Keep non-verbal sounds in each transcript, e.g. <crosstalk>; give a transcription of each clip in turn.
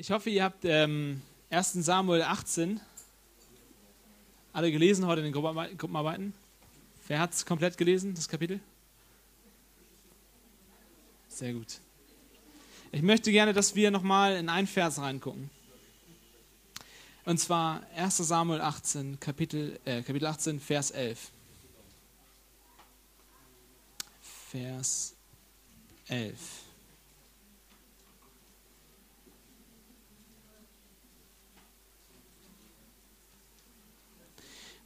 Ich hoffe, ihr habt ähm, 1. Samuel 18 alle gelesen heute in den Gruppenarbeiten. Wer hat es komplett gelesen, das Kapitel? Sehr gut. Ich möchte gerne, dass wir nochmal in einen Vers reingucken. Und zwar 1 Samuel 18, Kapitel, äh, Kapitel 18, Vers 11. Vers 11.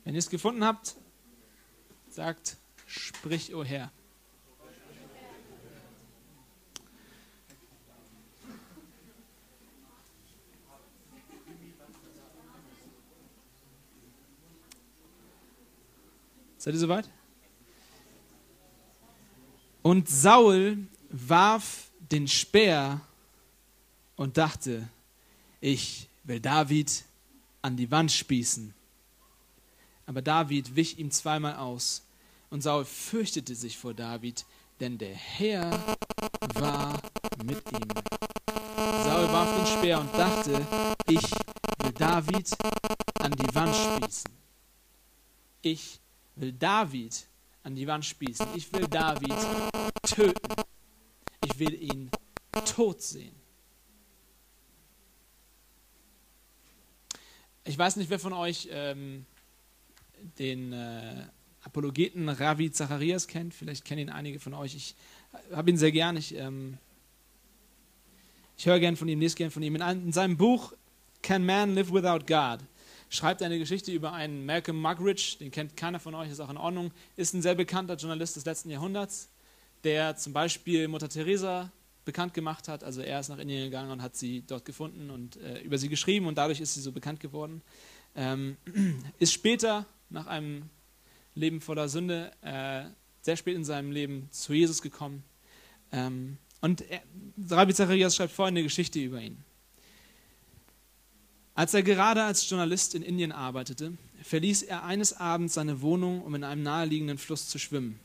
Wenn ihr es gefunden habt, sagt, sprich, o oh Herr. Seid ihr soweit? Und Saul warf den Speer und dachte, ich will David an die Wand spießen. Aber David wich ihm zweimal aus und Saul fürchtete sich vor David, denn der Herr war mit ihm. Saul warf den Speer und dachte, ich will David an die Wand spießen. Ich will David an die Wand spießen. Ich will David töten. Ich will ihn tot sehen. Ich weiß nicht, wer von euch ähm, den äh, Apologeten Ravi Zacharias kennt. Vielleicht kennen ihn einige von euch. Ich habe ihn sehr gern. Ich, ähm, ich höre gern von ihm, lese gern von ihm. In, in, seinem Buch Can Man Live Without God schreibt er eine Geschichte über einen Malcolm Muggeridge, den kennt keiner von euch, ist auch in Ordnung, ist ein sehr bekannter Journalist des letzten Jahrhunderts, der zum Beispiel Mutter Teresa bekannt gemacht hat. Also er ist nach Indien gegangen und hat sie dort gefunden und äh, über sie geschrieben und dadurch ist sie so bekannt geworden. Ähm, <clears throat> ist später nach einem Leben voller Sünde, äh, sehr spät in seinem Leben zu Jesus gekommen. Ähm, und er, Rabbi Zacharias schreibt folgende Geschichte über ihn. Als er gerade als Journalist in Indien arbeitete, verließ er eines Abends seine Wohnung, um in einem naheliegenden Fluss zu schwimmen.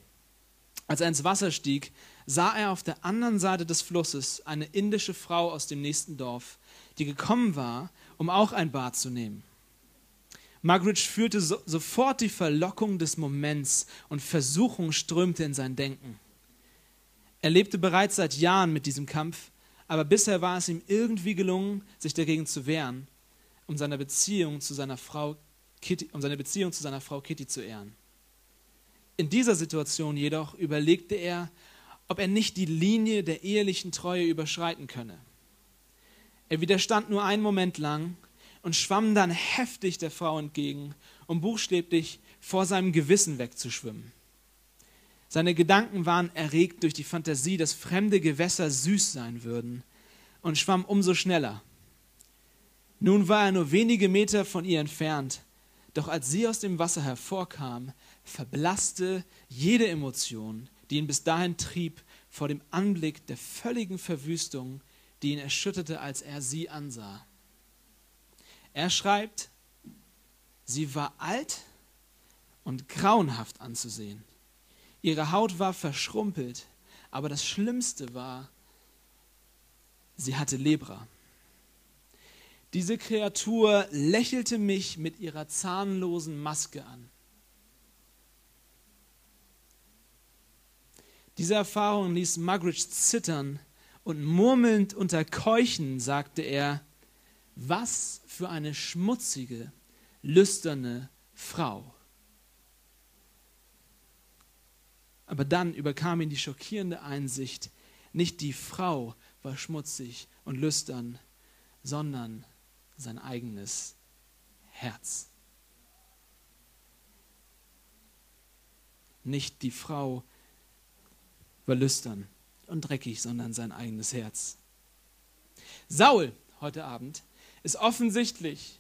Als er ins Wasser stieg, sah er auf der anderen Seite des Flusses eine indische Frau aus dem nächsten Dorf, die gekommen war, um auch ein Bad zu nehmen. Margaret fühlte so, sofort die Verlockung des Moments und Versuchung strömte in sein Denken. Er lebte bereits seit Jahren mit diesem Kampf, aber bisher war es ihm irgendwie gelungen, sich dagegen zu wehren, um seine Beziehung zu seiner Frau Kitty, um seine Beziehung zu seiner Frau Kitty zu ehren. In dieser Situation jedoch überlegte er, ob er nicht die Linie der ehelichen Treue überschreiten könne. Er widerstand nur einen Moment lang, und schwamm dann heftig der Frau entgegen, um buchstäblich vor seinem Gewissen wegzuschwimmen. Seine Gedanken waren erregt durch die Fantasie, dass fremde Gewässer süß sein würden, und schwamm umso schneller. Nun war er nur wenige Meter von ihr entfernt, doch als sie aus dem Wasser hervorkam, verblasste jede Emotion, die ihn bis dahin trieb, vor dem Anblick der völligen Verwüstung, die ihn erschütterte, als er sie ansah. Er schreibt, sie war alt und grauenhaft anzusehen. Ihre Haut war verschrumpelt, aber das Schlimmste war, sie hatte Lebra. Diese Kreatur lächelte mich mit ihrer zahnlosen Maske an. Diese Erfahrung ließ Magritte zittern und murmelnd unter Keuchen sagte er, was für eine schmutzige, lüsterne Frau. Aber dann überkam ihn die schockierende Einsicht, nicht die Frau war schmutzig und lüstern, sondern sein eigenes Herz. Nicht die Frau war lüstern und dreckig, sondern sein eigenes Herz. Saul heute Abend ist offensichtlich,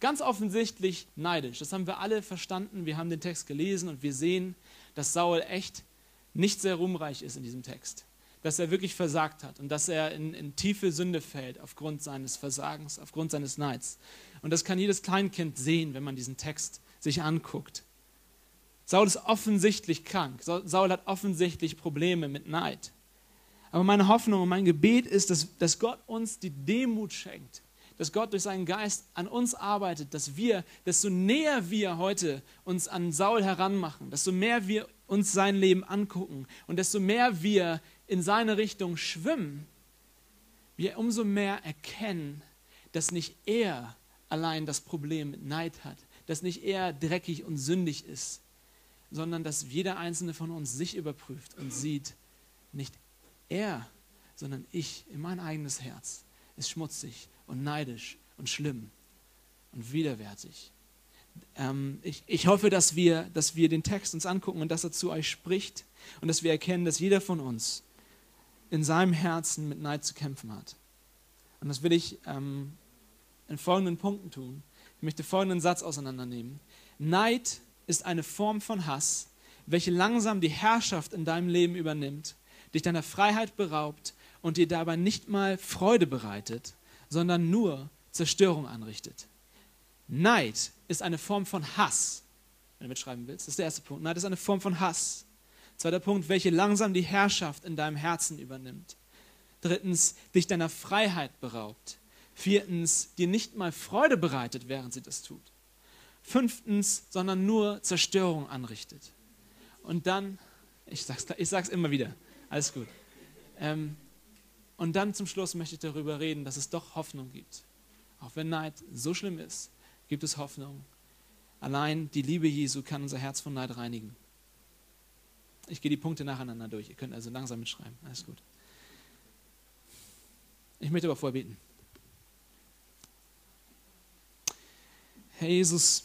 ganz offensichtlich neidisch. Das haben wir alle verstanden. Wir haben den Text gelesen und wir sehen, dass Saul echt nicht sehr ruhmreich ist in diesem Text. Dass er wirklich versagt hat und dass er in, in tiefe Sünde fällt aufgrund seines Versagens, aufgrund seines Neids. Und das kann jedes Kleinkind sehen, wenn man diesen Text sich anguckt. Saul ist offensichtlich krank. Saul hat offensichtlich Probleme mit Neid. Aber meine Hoffnung und mein Gebet ist, dass, dass Gott uns die Demut schenkt, dass Gott durch seinen Geist an uns arbeitet, dass wir, desto näher wir heute uns an Saul heranmachen, desto mehr wir uns sein Leben angucken und desto mehr wir in seine Richtung schwimmen, wir umso mehr erkennen, dass nicht er allein das Problem mit Neid hat, dass nicht er dreckig und sündig ist, sondern dass jeder einzelne von uns sich überprüft und sieht, nicht er, sondern ich in mein eigenes Herz. Ist schmutzig und neidisch und schlimm und widerwärtig. Ähm, ich, ich hoffe, dass wir, dass wir den Text uns angucken und dass er zu euch spricht und dass wir erkennen, dass jeder von uns in seinem Herzen mit Neid zu kämpfen hat. Und das will ich ähm, in folgenden Punkten tun. Ich möchte folgenden Satz auseinandernehmen. Neid ist eine Form von Hass, welche langsam die Herrschaft in deinem Leben übernimmt, dich deiner Freiheit beraubt und dir dabei nicht mal Freude bereitet, sondern nur Zerstörung anrichtet. Neid ist eine Form von Hass, wenn du mitschreiben willst. Das ist der erste Punkt. Neid ist eine Form von Hass. Zweiter Punkt, welche langsam die Herrschaft in deinem Herzen übernimmt. Drittens, dich deiner Freiheit beraubt. Viertens, dir nicht mal Freude bereitet, während sie das tut. Fünftens, sondern nur Zerstörung anrichtet. Und dann, ich sag's, ich sag's immer wieder, alles gut. Ähm, und dann zum Schluss möchte ich darüber reden, dass es doch Hoffnung gibt. Auch wenn Neid so schlimm ist, gibt es Hoffnung. Allein die Liebe Jesu kann unser Herz von Neid reinigen. Ich gehe die Punkte nacheinander durch. Ihr könnt also langsam mitschreiben. Alles gut. Ich möchte aber vorher beten. Herr Jesus,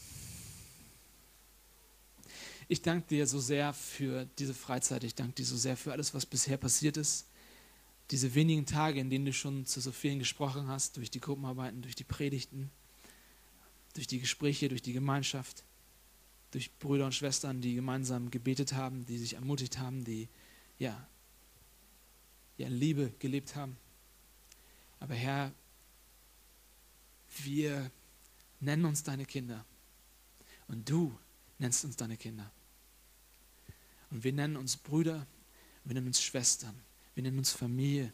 ich danke dir so sehr für diese Freizeit. Ich danke dir so sehr für alles, was bisher passiert ist. Diese wenigen Tage, in denen du schon zu so vielen gesprochen hast, durch die Gruppenarbeiten, durch die Predigten, durch die Gespräche, durch die Gemeinschaft, durch Brüder und Schwestern, die gemeinsam gebetet haben, die sich ermutigt haben, die ja, ja Liebe gelebt haben. Aber Herr, wir nennen uns deine Kinder und du nennst uns deine Kinder. Und wir nennen uns Brüder, wir nennen uns Schwestern, wir nennen uns Familie.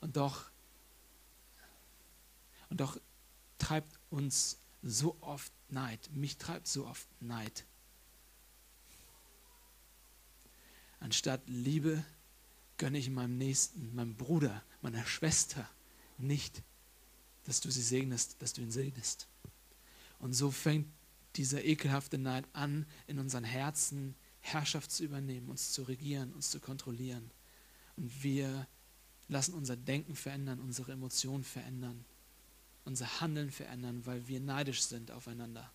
Und doch, und doch treibt uns so oft Neid, mich treibt so oft Neid. Anstatt Liebe gönne ich meinem Nächsten, meinem Bruder, meiner Schwester nicht, dass du sie segnest, dass du ihn segnest. Und so fängt dieser ekelhafte Neid an, in unseren Herzen Herrschaft zu übernehmen, uns zu regieren, uns zu kontrollieren. Und wir lassen unser Denken verändern, unsere Emotionen verändern, unser Handeln verändern, weil wir neidisch sind aufeinander.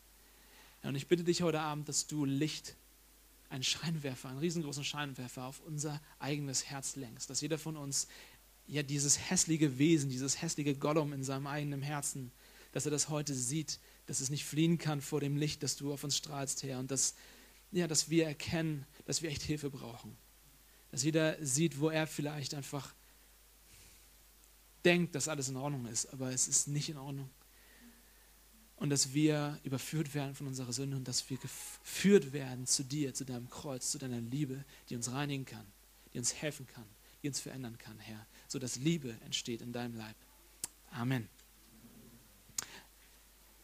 Und ich bitte dich heute Abend, dass du Licht, einen Scheinwerfer, einen riesengroßen Scheinwerfer auf unser eigenes Herz lenkst, dass jeder von uns ja dieses hässliche Wesen, dieses hässliche Gollum in seinem eigenen Herzen, dass er das heute sieht, dass es nicht fliehen kann vor dem Licht, das du auf uns strahlst, Herr, und dass, ja, dass wir erkennen, dass wir echt Hilfe brauchen. Dass jeder sieht, wo er vielleicht einfach denkt, dass alles in Ordnung ist, aber es ist nicht in Ordnung. Und dass wir überführt werden von unserer Sünde und dass wir geführt werden zu dir, zu deinem Kreuz, zu deiner Liebe, die uns reinigen kann, die uns helfen kann, die uns verändern kann, Herr, sodass Liebe entsteht in deinem Leib. Amen.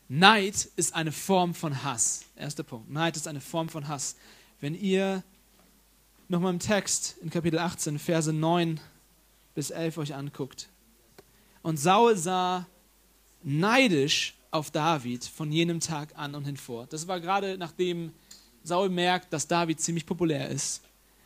Neid ist eine Form von Hass. Erster Punkt. Neid ist eine Form von Hass. Wenn ihr nochmal im Text in Kapitel 18, Verse 9 bis 11 euch anguckt. Und Saul sah neidisch auf David von jenem Tag an und hinfort. Das war gerade nachdem Saul merkt, dass David ziemlich populär ist.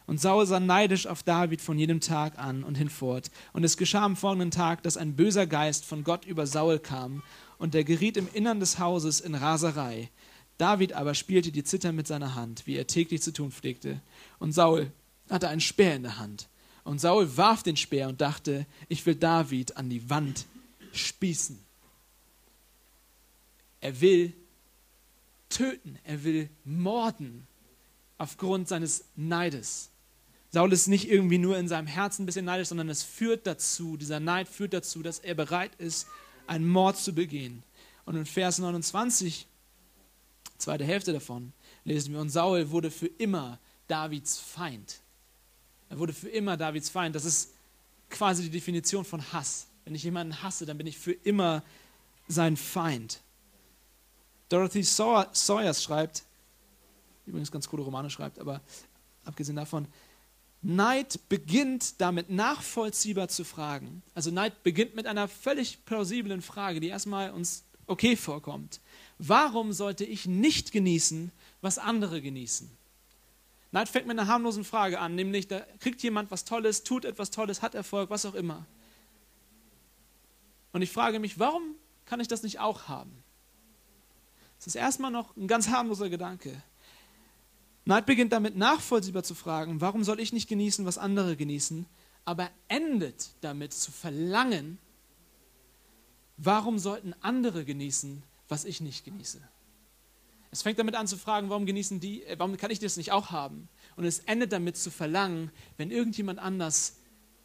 Und Saul sah neidisch auf David von jedem Tag an und hinfort. Und es geschah am folgenden Tag, dass ein böser Geist von Gott über Saul kam und er geriet im Innern des Hauses in Raserei. David aber spielte die Zither mit seiner Hand, wie er täglich zu tun pflegte. Und Saul hatte einen Speer in der Hand. Und Saul warf den Speer und dachte, ich will David an die Wand spießen. Er will töten, er will morden aufgrund seines Neides. Saul ist nicht irgendwie nur in seinem Herzen ein bisschen neidisch, sondern es führt dazu, dieser Neid führt dazu, dass er bereit ist, einen Mord zu begehen. Und in Vers 29, zweite Hälfte davon, lesen wir, und Saul wurde für immer Davids Feind. Er wurde für immer Davids Feind. Das ist quasi die Definition von Hass. Wenn ich jemanden hasse, dann bin ich für immer sein Feind. Dorothy Sawyers schreibt, übrigens ganz coole Romane schreibt, aber abgesehen davon, Neid beginnt damit nachvollziehbar zu fragen. Also Neid beginnt mit einer völlig plausiblen Frage, die erstmal uns okay vorkommt. Warum sollte ich nicht genießen, was andere genießen? Neid fängt mit einer harmlosen Frage an, nämlich da kriegt jemand was Tolles, tut etwas Tolles, hat Erfolg, was auch immer. Und ich frage mich, warum kann ich das nicht auch haben? Das ist erstmal noch ein ganz harmloser Gedanke. Neid beginnt damit nachvollziehbar zu fragen, warum soll ich nicht genießen, was andere genießen, aber endet damit zu verlangen, warum sollten andere genießen, was ich nicht genieße. Es fängt damit an zu fragen, warum genießen die, äh, warum kann ich das nicht auch haben? Und es endet damit zu verlangen, wenn irgendjemand anders,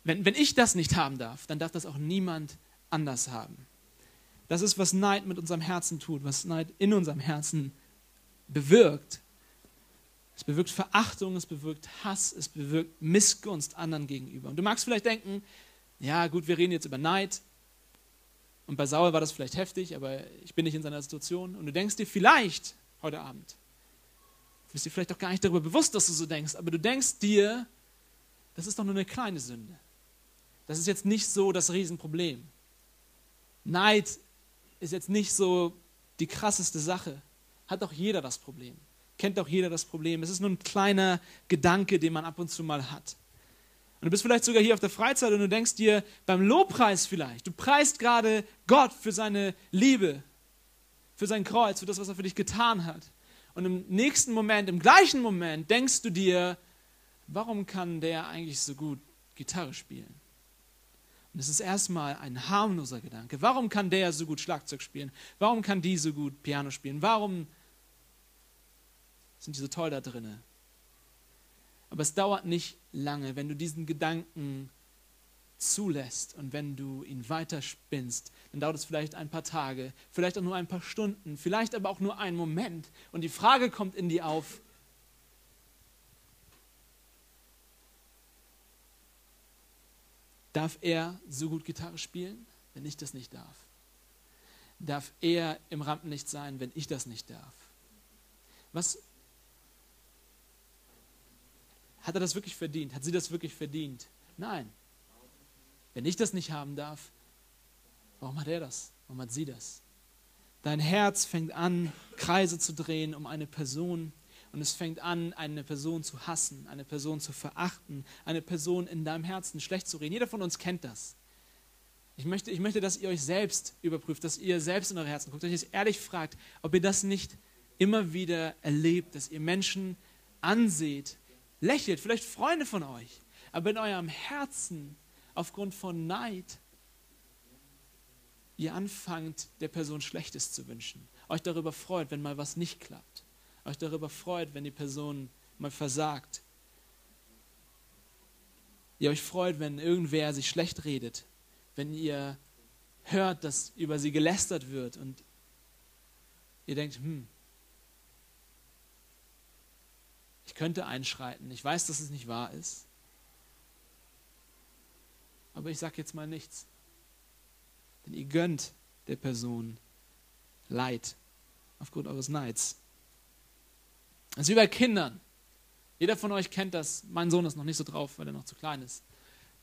wenn, wenn ich das nicht haben darf, dann darf das auch niemand anders haben. Das ist, was Neid mit unserem Herzen tut, was Neid in unserem Herzen bewirkt. Es bewirkt Verachtung, es bewirkt Hass, es bewirkt Missgunst anderen gegenüber. Und du magst vielleicht denken, ja gut, wir reden jetzt über Neid. Und bei Saul war das vielleicht heftig, aber ich bin nicht in seiner Situation. Und du denkst dir vielleicht heute Abend, du bist dir vielleicht auch gar nicht darüber bewusst, dass du so denkst, aber du denkst dir, das ist doch nur eine kleine Sünde. Das ist jetzt nicht so das Riesenproblem. Neid ist jetzt nicht so die krasseste Sache. Hat doch jeder das Problem. Kennt doch jeder das Problem. Es ist nur ein kleiner Gedanke, den man ab und zu mal hat. Und du bist vielleicht sogar hier auf der Freizeit und du denkst dir beim Lobpreis vielleicht, du preist gerade Gott für seine Liebe, für sein Kreuz, für das, was er für dich getan hat. Und im nächsten Moment, im gleichen Moment denkst du dir, warum kann der eigentlich so gut Gitarre spielen? Und es ist erstmal ein harmloser Gedanke. Warum kann der so gut Schlagzeug spielen? Warum kann die so gut Piano spielen? Warum sind die so toll da drinne? Aber es dauert nicht lange, wenn du diesen Gedanken zulässt und wenn du ihn weiterspinnst, dann dauert es vielleicht ein paar Tage, vielleicht auch nur ein paar Stunden, vielleicht aber auch nur einen Moment. Und die Frage kommt in dir auf, Darf er so gut Gitarre spielen, wenn ich das nicht darf? Darf er im Rampenlicht sein, wenn ich das nicht darf? Was hat er das wirklich verdient? Hat sie das wirklich verdient? Nein. Wenn ich das nicht haben darf, warum hat er das? Warum hat sie das? Dein Herz fängt an, Kreise zu drehen um eine Person, und es fängt an, eine Person zu hassen, eine Person zu verachten, eine Person in deinem Herzen schlecht zu reden. Jeder von uns kennt das. Ich möchte, ich möchte, dass ihr euch selbst überprüft, dass ihr selbst in eure Herzen guckt, euch ehrlich fragt, ob ihr das nicht immer wieder erlebt, dass ihr Menschen anseht, lächelt, vielleicht Freunde von euch, aber in eurem Herzen aufgrund von Neid ihr anfangt, der Person Schlechtes zu wünschen, euch darüber freut, wenn mal was nicht klappt euch darüber freut, wenn die Person mal versagt. Ihr euch freut, wenn irgendwer sich schlecht redet, wenn ihr hört, dass über sie gelästert wird und ihr denkt, hm, ich könnte einschreiten, ich weiß, dass es nicht wahr ist, aber ich sage jetzt mal nichts. Denn ihr gönnt der Person Leid aufgrund eures Neids. Ist wie bei Kindern. Jeder von euch kennt das. Mein Sohn ist noch nicht so drauf, weil er noch zu klein ist.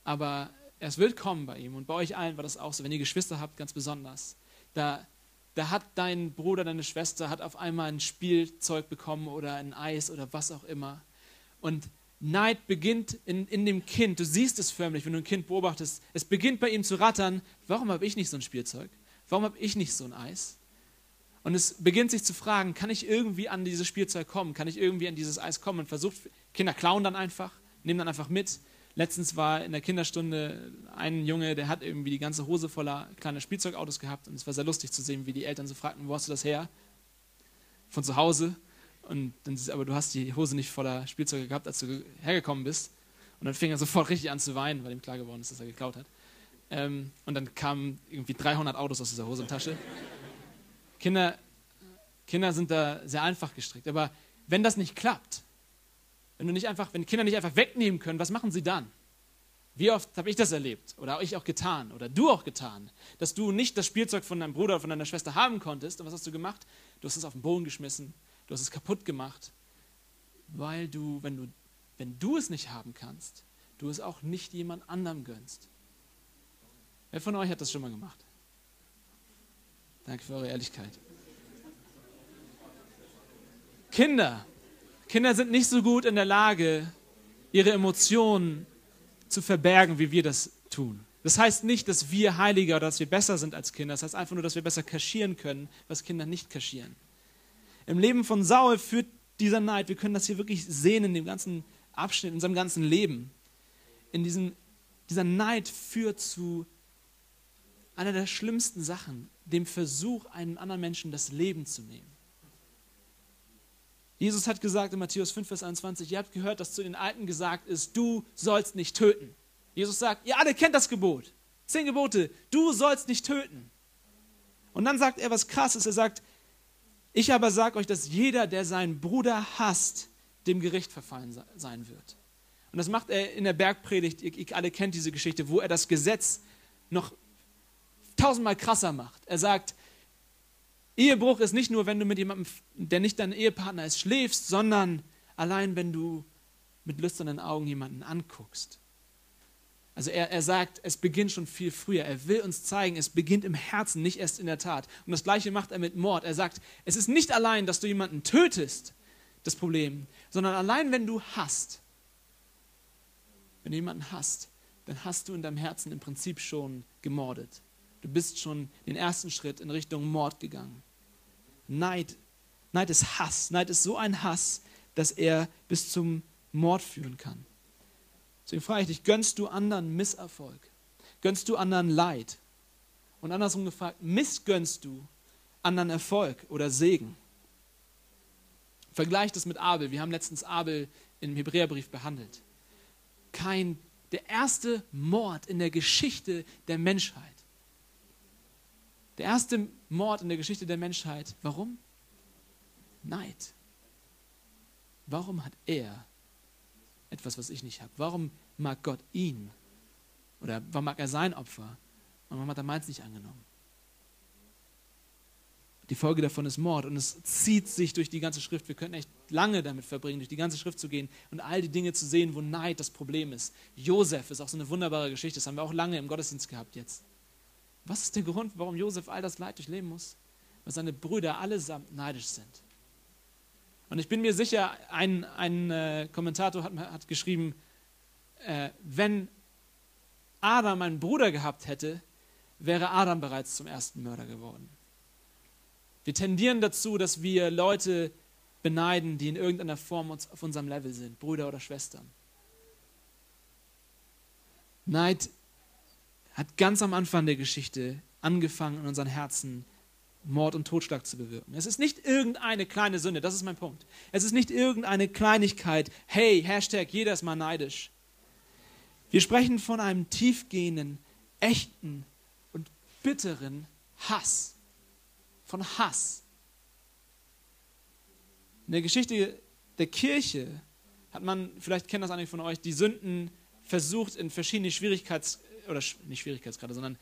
Aber es wird kommen bei ihm. Und bei euch allen war das auch so. Wenn ihr Geschwister habt, ganz besonders. Da, da hat dein Bruder, deine Schwester, hat auf einmal ein Spielzeug bekommen oder ein Eis oder was auch immer. Und Neid beginnt in, in dem Kind. Du siehst es förmlich, wenn du ein Kind beobachtest. Es beginnt bei ihm zu rattern. Warum habe ich nicht so ein Spielzeug? Warum habe ich nicht so ein Eis? Und es beginnt sich zu fragen, kann ich irgendwie an dieses Spielzeug kommen? Kann ich irgendwie an dieses Eis kommen? Und versucht, Kinder klauen dann einfach, nehmen dann einfach mit. Letztens war in der Kinderstunde ein Junge, der hat irgendwie die ganze Hose voller kleiner Spielzeugautos gehabt. Und es war sehr lustig zu sehen, wie die Eltern so fragten, wo hast du das her? Von zu Hause. Und dann, aber du hast die Hose nicht voller Spielzeuge gehabt, als du hergekommen bist. Und dann fing er sofort <laughs> richtig an zu weinen, weil ihm klar geworden ist, dass er geklaut hat. Ähm, und dann kamen irgendwie 300 Autos aus dieser Hosentasche. Kinder, Kinder sind da sehr einfach gestrickt. Aber wenn das nicht klappt, Wenn, du nicht einfach, wenn Kinder nicht einfach wegnehmen können, was machen sie dann? Wie oft habe ich das erlebt oder ich auch getan oder du auch getan, dass du nicht das Spielzeug von deinem Bruder oder von deiner Schwester haben konntest und was hast du gemacht? Du hast es auf den Boden geschmissen, du hast es kaputt gemacht, weil du, wenn du, wenn du es nicht haben kannst, du es auch nicht jemand anderem gönnst. Wer von euch hat das schon mal gemacht? Danke für eure Ehrlichkeit. Kinder. Kinder sind nicht so gut in der Lage, ihre Emotionen zu verbergen, wie wir das tun. Das heißt nicht, dass wir heiliger oder dass wir besser sind als Kinder. Das heißt einfach nur, dass wir besser kaschieren können, was Kinder nicht kaschieren. Im Leben von Saul führt dieser Neid, wir können das hier wirklich sehen in dem ganzen Abschnitt, in seinem ganzen Leben. In diesem, dieser Neid führt zu einer der schlimmsten Sachen, dem Versuch, einen anderen Menschen das Leben zu nehmen. Jesus hat gesagt in Matthäus 5, Vers 21, ihr habt gehört, dass zu den Alten gesagt ist, du sollst nicht töten. Jesus sagt, ihr alle kennt das Gebot. Zehn Gebote, du sollst nicht töten. Und dann sagt er was Krasses, er sagt, ich aber sage euch, dass jeder, der seinen Bruder hasst, dem Gericht verfallen sein wird. Und das macht er in der Bergpredigt, ihr, ihr alle kennt diese Geschichte, wo er das Gesetz noch tausendmal krasser macht. Er sagt, Ehebruch ist nicht nur, wenn du mit jemandem, der nicht dein Ehepartner ist, schläfst, sondern allein, wenn du mit lüsternen Augen jemanden anguckst. Also er, er sagt, es beginnt schon viel früher. Er will uns zeigen, es beginnt im Herzen, nicht erst in der Tat. Und das gleiche macht er mit Mord. Er sagt, es ist nicht allein, dass du jemanden tötest, das Problem, sondern allein, wenn du hast. Wenn du jemanden hast, dann hast du in deinem Herzen im Prinzip schon gemordet. Du bist schon den ersten Schritt in Richtung Mord gegangen. Neid, Neid ist Hass. Neid ist so ein Hass, dass er bis zum Mord führen kann. Deswegen frage ich dich, gönnst du anderen Misserfolg? Gönnst du anderen Leid? Und andersrum gefragt, missgönnst du anderen Erfolg oder Segen? Vergleich das mit Abel. Wir haben letztens Abel im Hebräerbrief behandelt. Kein, der erste Mord in der Geschichte der Menschheit. Der erste Mord in der Geschichte der Menschheit. Warum? Neid. Warum hat er etwas, was ich nicht habe? Warum mag Gott ihn? Oder warum mag er sein Opfer? Und warum hat er meins nicht angenommen? Die Folge davon ist Mord und es zieht sich durch die ganze Schrift. Wir könnten echt lange damit verbringen, durch die ganze Schrift zu gehen und all die Dinge zu sehen, wo Neid das Problem ist. Josef ist auch so eine wunderbare Geschichte, das haben wir auch lange im Gottesdienst gehabt jetzt. Was ist der Grund, warum Josef all das Leid durchleben muss? Weil seine Brüder allesamt neidisch sind. Und ich bin mir sicher, ein, ein äh, Kommentator hat, hat geschrieben, äh, wenn Adam einen Bruder gehabt hätte, wäre Adam bereits zum ersten Mörder geworden. Wir tendieren dazu, dass wir Leute beneiden, die in irgendeiner Form uns auf unserem Level sind, Brüder oder Schwestern. Neid hat ganz am Anfang der Geschichte angefangen, in unseren Herzen Mord und Totschlag zu bewirken. Es ist nicht irgendeine kleine Sünde, das ist mein Punkt. Es ist nicht irgendeine Kleinigkeit, hey, Hashtag, jeder ist mal neidisch. Wir sprechen von einem tiefgehenden, echten und bitteren Hass. Von Hass. In der Geschichte der Kirche hat man, vielleicht kennt das einige von euch, die Sünden versucht in verschiedene Schwierigkeits- oder nicht Schwierigkeitsgrade, sondern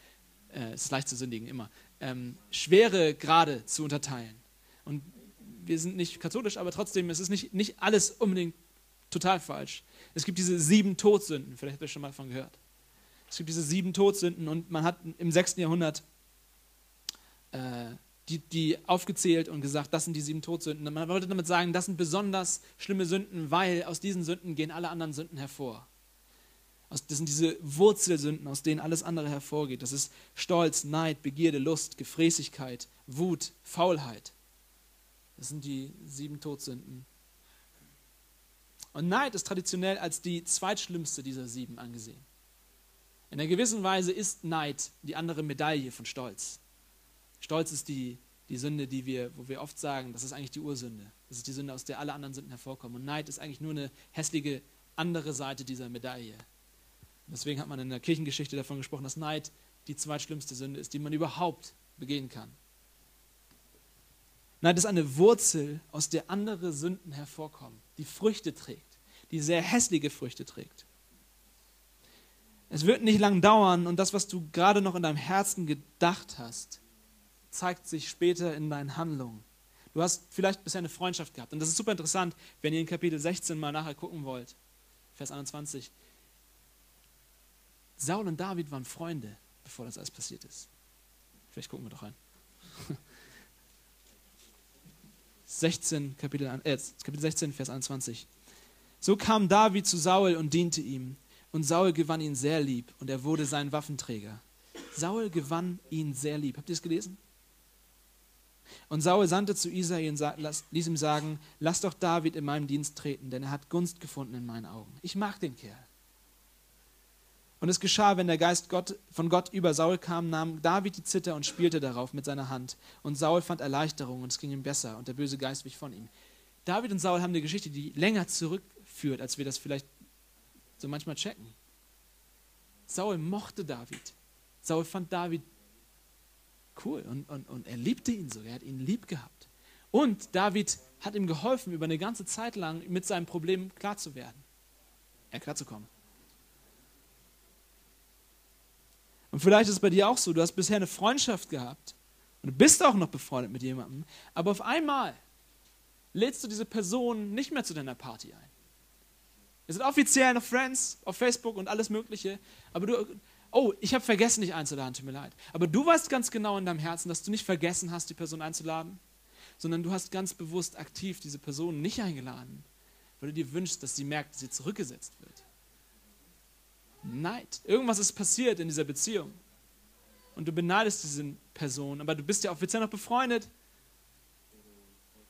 äh, es ist leicht zu sündigen, immer, ähm, schwere Grade zu unterteilen. Und wir sind nicht katholisch, aber trotzdem, es ist nicht, nicht alles unbedingt total falsch. Es gibt diese sieben Todsünden, vielleicht habt ihr schon mal davon gehört. Es gibt diese sieben Todsünden und man hat im 6. Jahrhundert äh, die, die aufgezählt und gesagt, das sind die sieben Todsünden. Man wollte damit sagen, das sind besonders schlimme Sünden, weil aus diesen Sünden gehen alle anderen Sünden hervor. Das sind diese Wurzelsünden, aus denen alles andere hervorgeht. Das ist Stolz, Neid, Begierde, Lust, Gefräßigkeit, Wut, Faulheit. Das sind die sieben Todsünden. Und Neid ist traditionell als die zweitschlimmste dieser sieben angesehen. In einer gewissen Weise ist Neid die andere Medaille von Stolz. Stolz ist die, die Sünde, die wir, wo wir oft sagen, das ist eigentlich die Ursünde. Das ist die Sünde, aus der alle anderen Sünden hervorkommen. Und Neid ist eigentlich nur eine hässliche andere Seite dieser Medaille. Deswegen hat man in der Kirchengeschichte davon gesprochen, dass Neid die zweitschlimmste Sünde ist, die man überhaupt begehen kann. Neid ist eine Wurzel, aus der andere Sünden hervorkommen, die Früchte trägt. die sehr hässliche Früchte trägt. Es wird nicht lang dauern und das, was du gerade noch in deinem Herzen gedacht hast, zeigt sich später in deinen Handlungen. Du hast vielleicht bisher eine Freundschaft gehabt und das ist super interessant, wenn ihr in Kapitel 16 mal nachher gucken wollt. Vers 21. Saul und David waren Freunde, bevor das alles passiert ist. Vielleicht gucken wir doch rein. <laughs> 16, Kapitel, äh, Kapitel 16, Vers 21. So kam David zu Saul und diente ihm. Und Saul gewann ihn sehr lieb und er wurde sein Waffenträger. Saul gewann ihn sehr lieb. Habt ihr es gelesen? Und Saul sandte zu Isai und ließ ihm sagen, lass doch David in meinem Dienst treten, denn er hat Gunst gefunden in meinen Augen. Ich mag den Kerl. Und es geschah, wenn der Geist Gott, von Gott über Saul kam, nahm David die Zither und spielte darauf mit seiner Hand. Und Saul fand Erleichterung und es ging ihm besser und der böse Geist wich von ihm. David und Saul haben eine Geschichte, die länger zurückführt, als wir das vielleicht so manchmal checken. Saul mochte David. Saul fand David cool und, und, und er liebte ihn so, er hat ihn lieb gehabt. Und David hat ihm geholfen, über eine ganze Zeit lang mit seinem Problem klar zu werden, ja, klarzukommen. Und vielleicht ist es bei dir auch so, du hast bisher eine Freundschaft gehabt und du bist auch noch befreundet mit jemandem, aber auf einmal lädst du diese Person nicht mehr zu deiner Party ein. Wir sind offiziell noch Friends auf Facebook und alles Mögliche, aber du, oh, ich habe vergessen, dich einzuladen, tut mir leid. Aber du weißt ganz genau in deinem Herzen, dass du nicht vergessen hast, die Person einzuladen, sondern du hast ganz bewusst aktiv diese Person nicht eingeladen, weil du dir wünschst, dass sie merkt, dass sie zurückgesetzt wird. Neid. Irgendwas ist passiert in dieser Beziehung. Und du beneidest diese Person, aber du bist ja offiziell noch befreundet.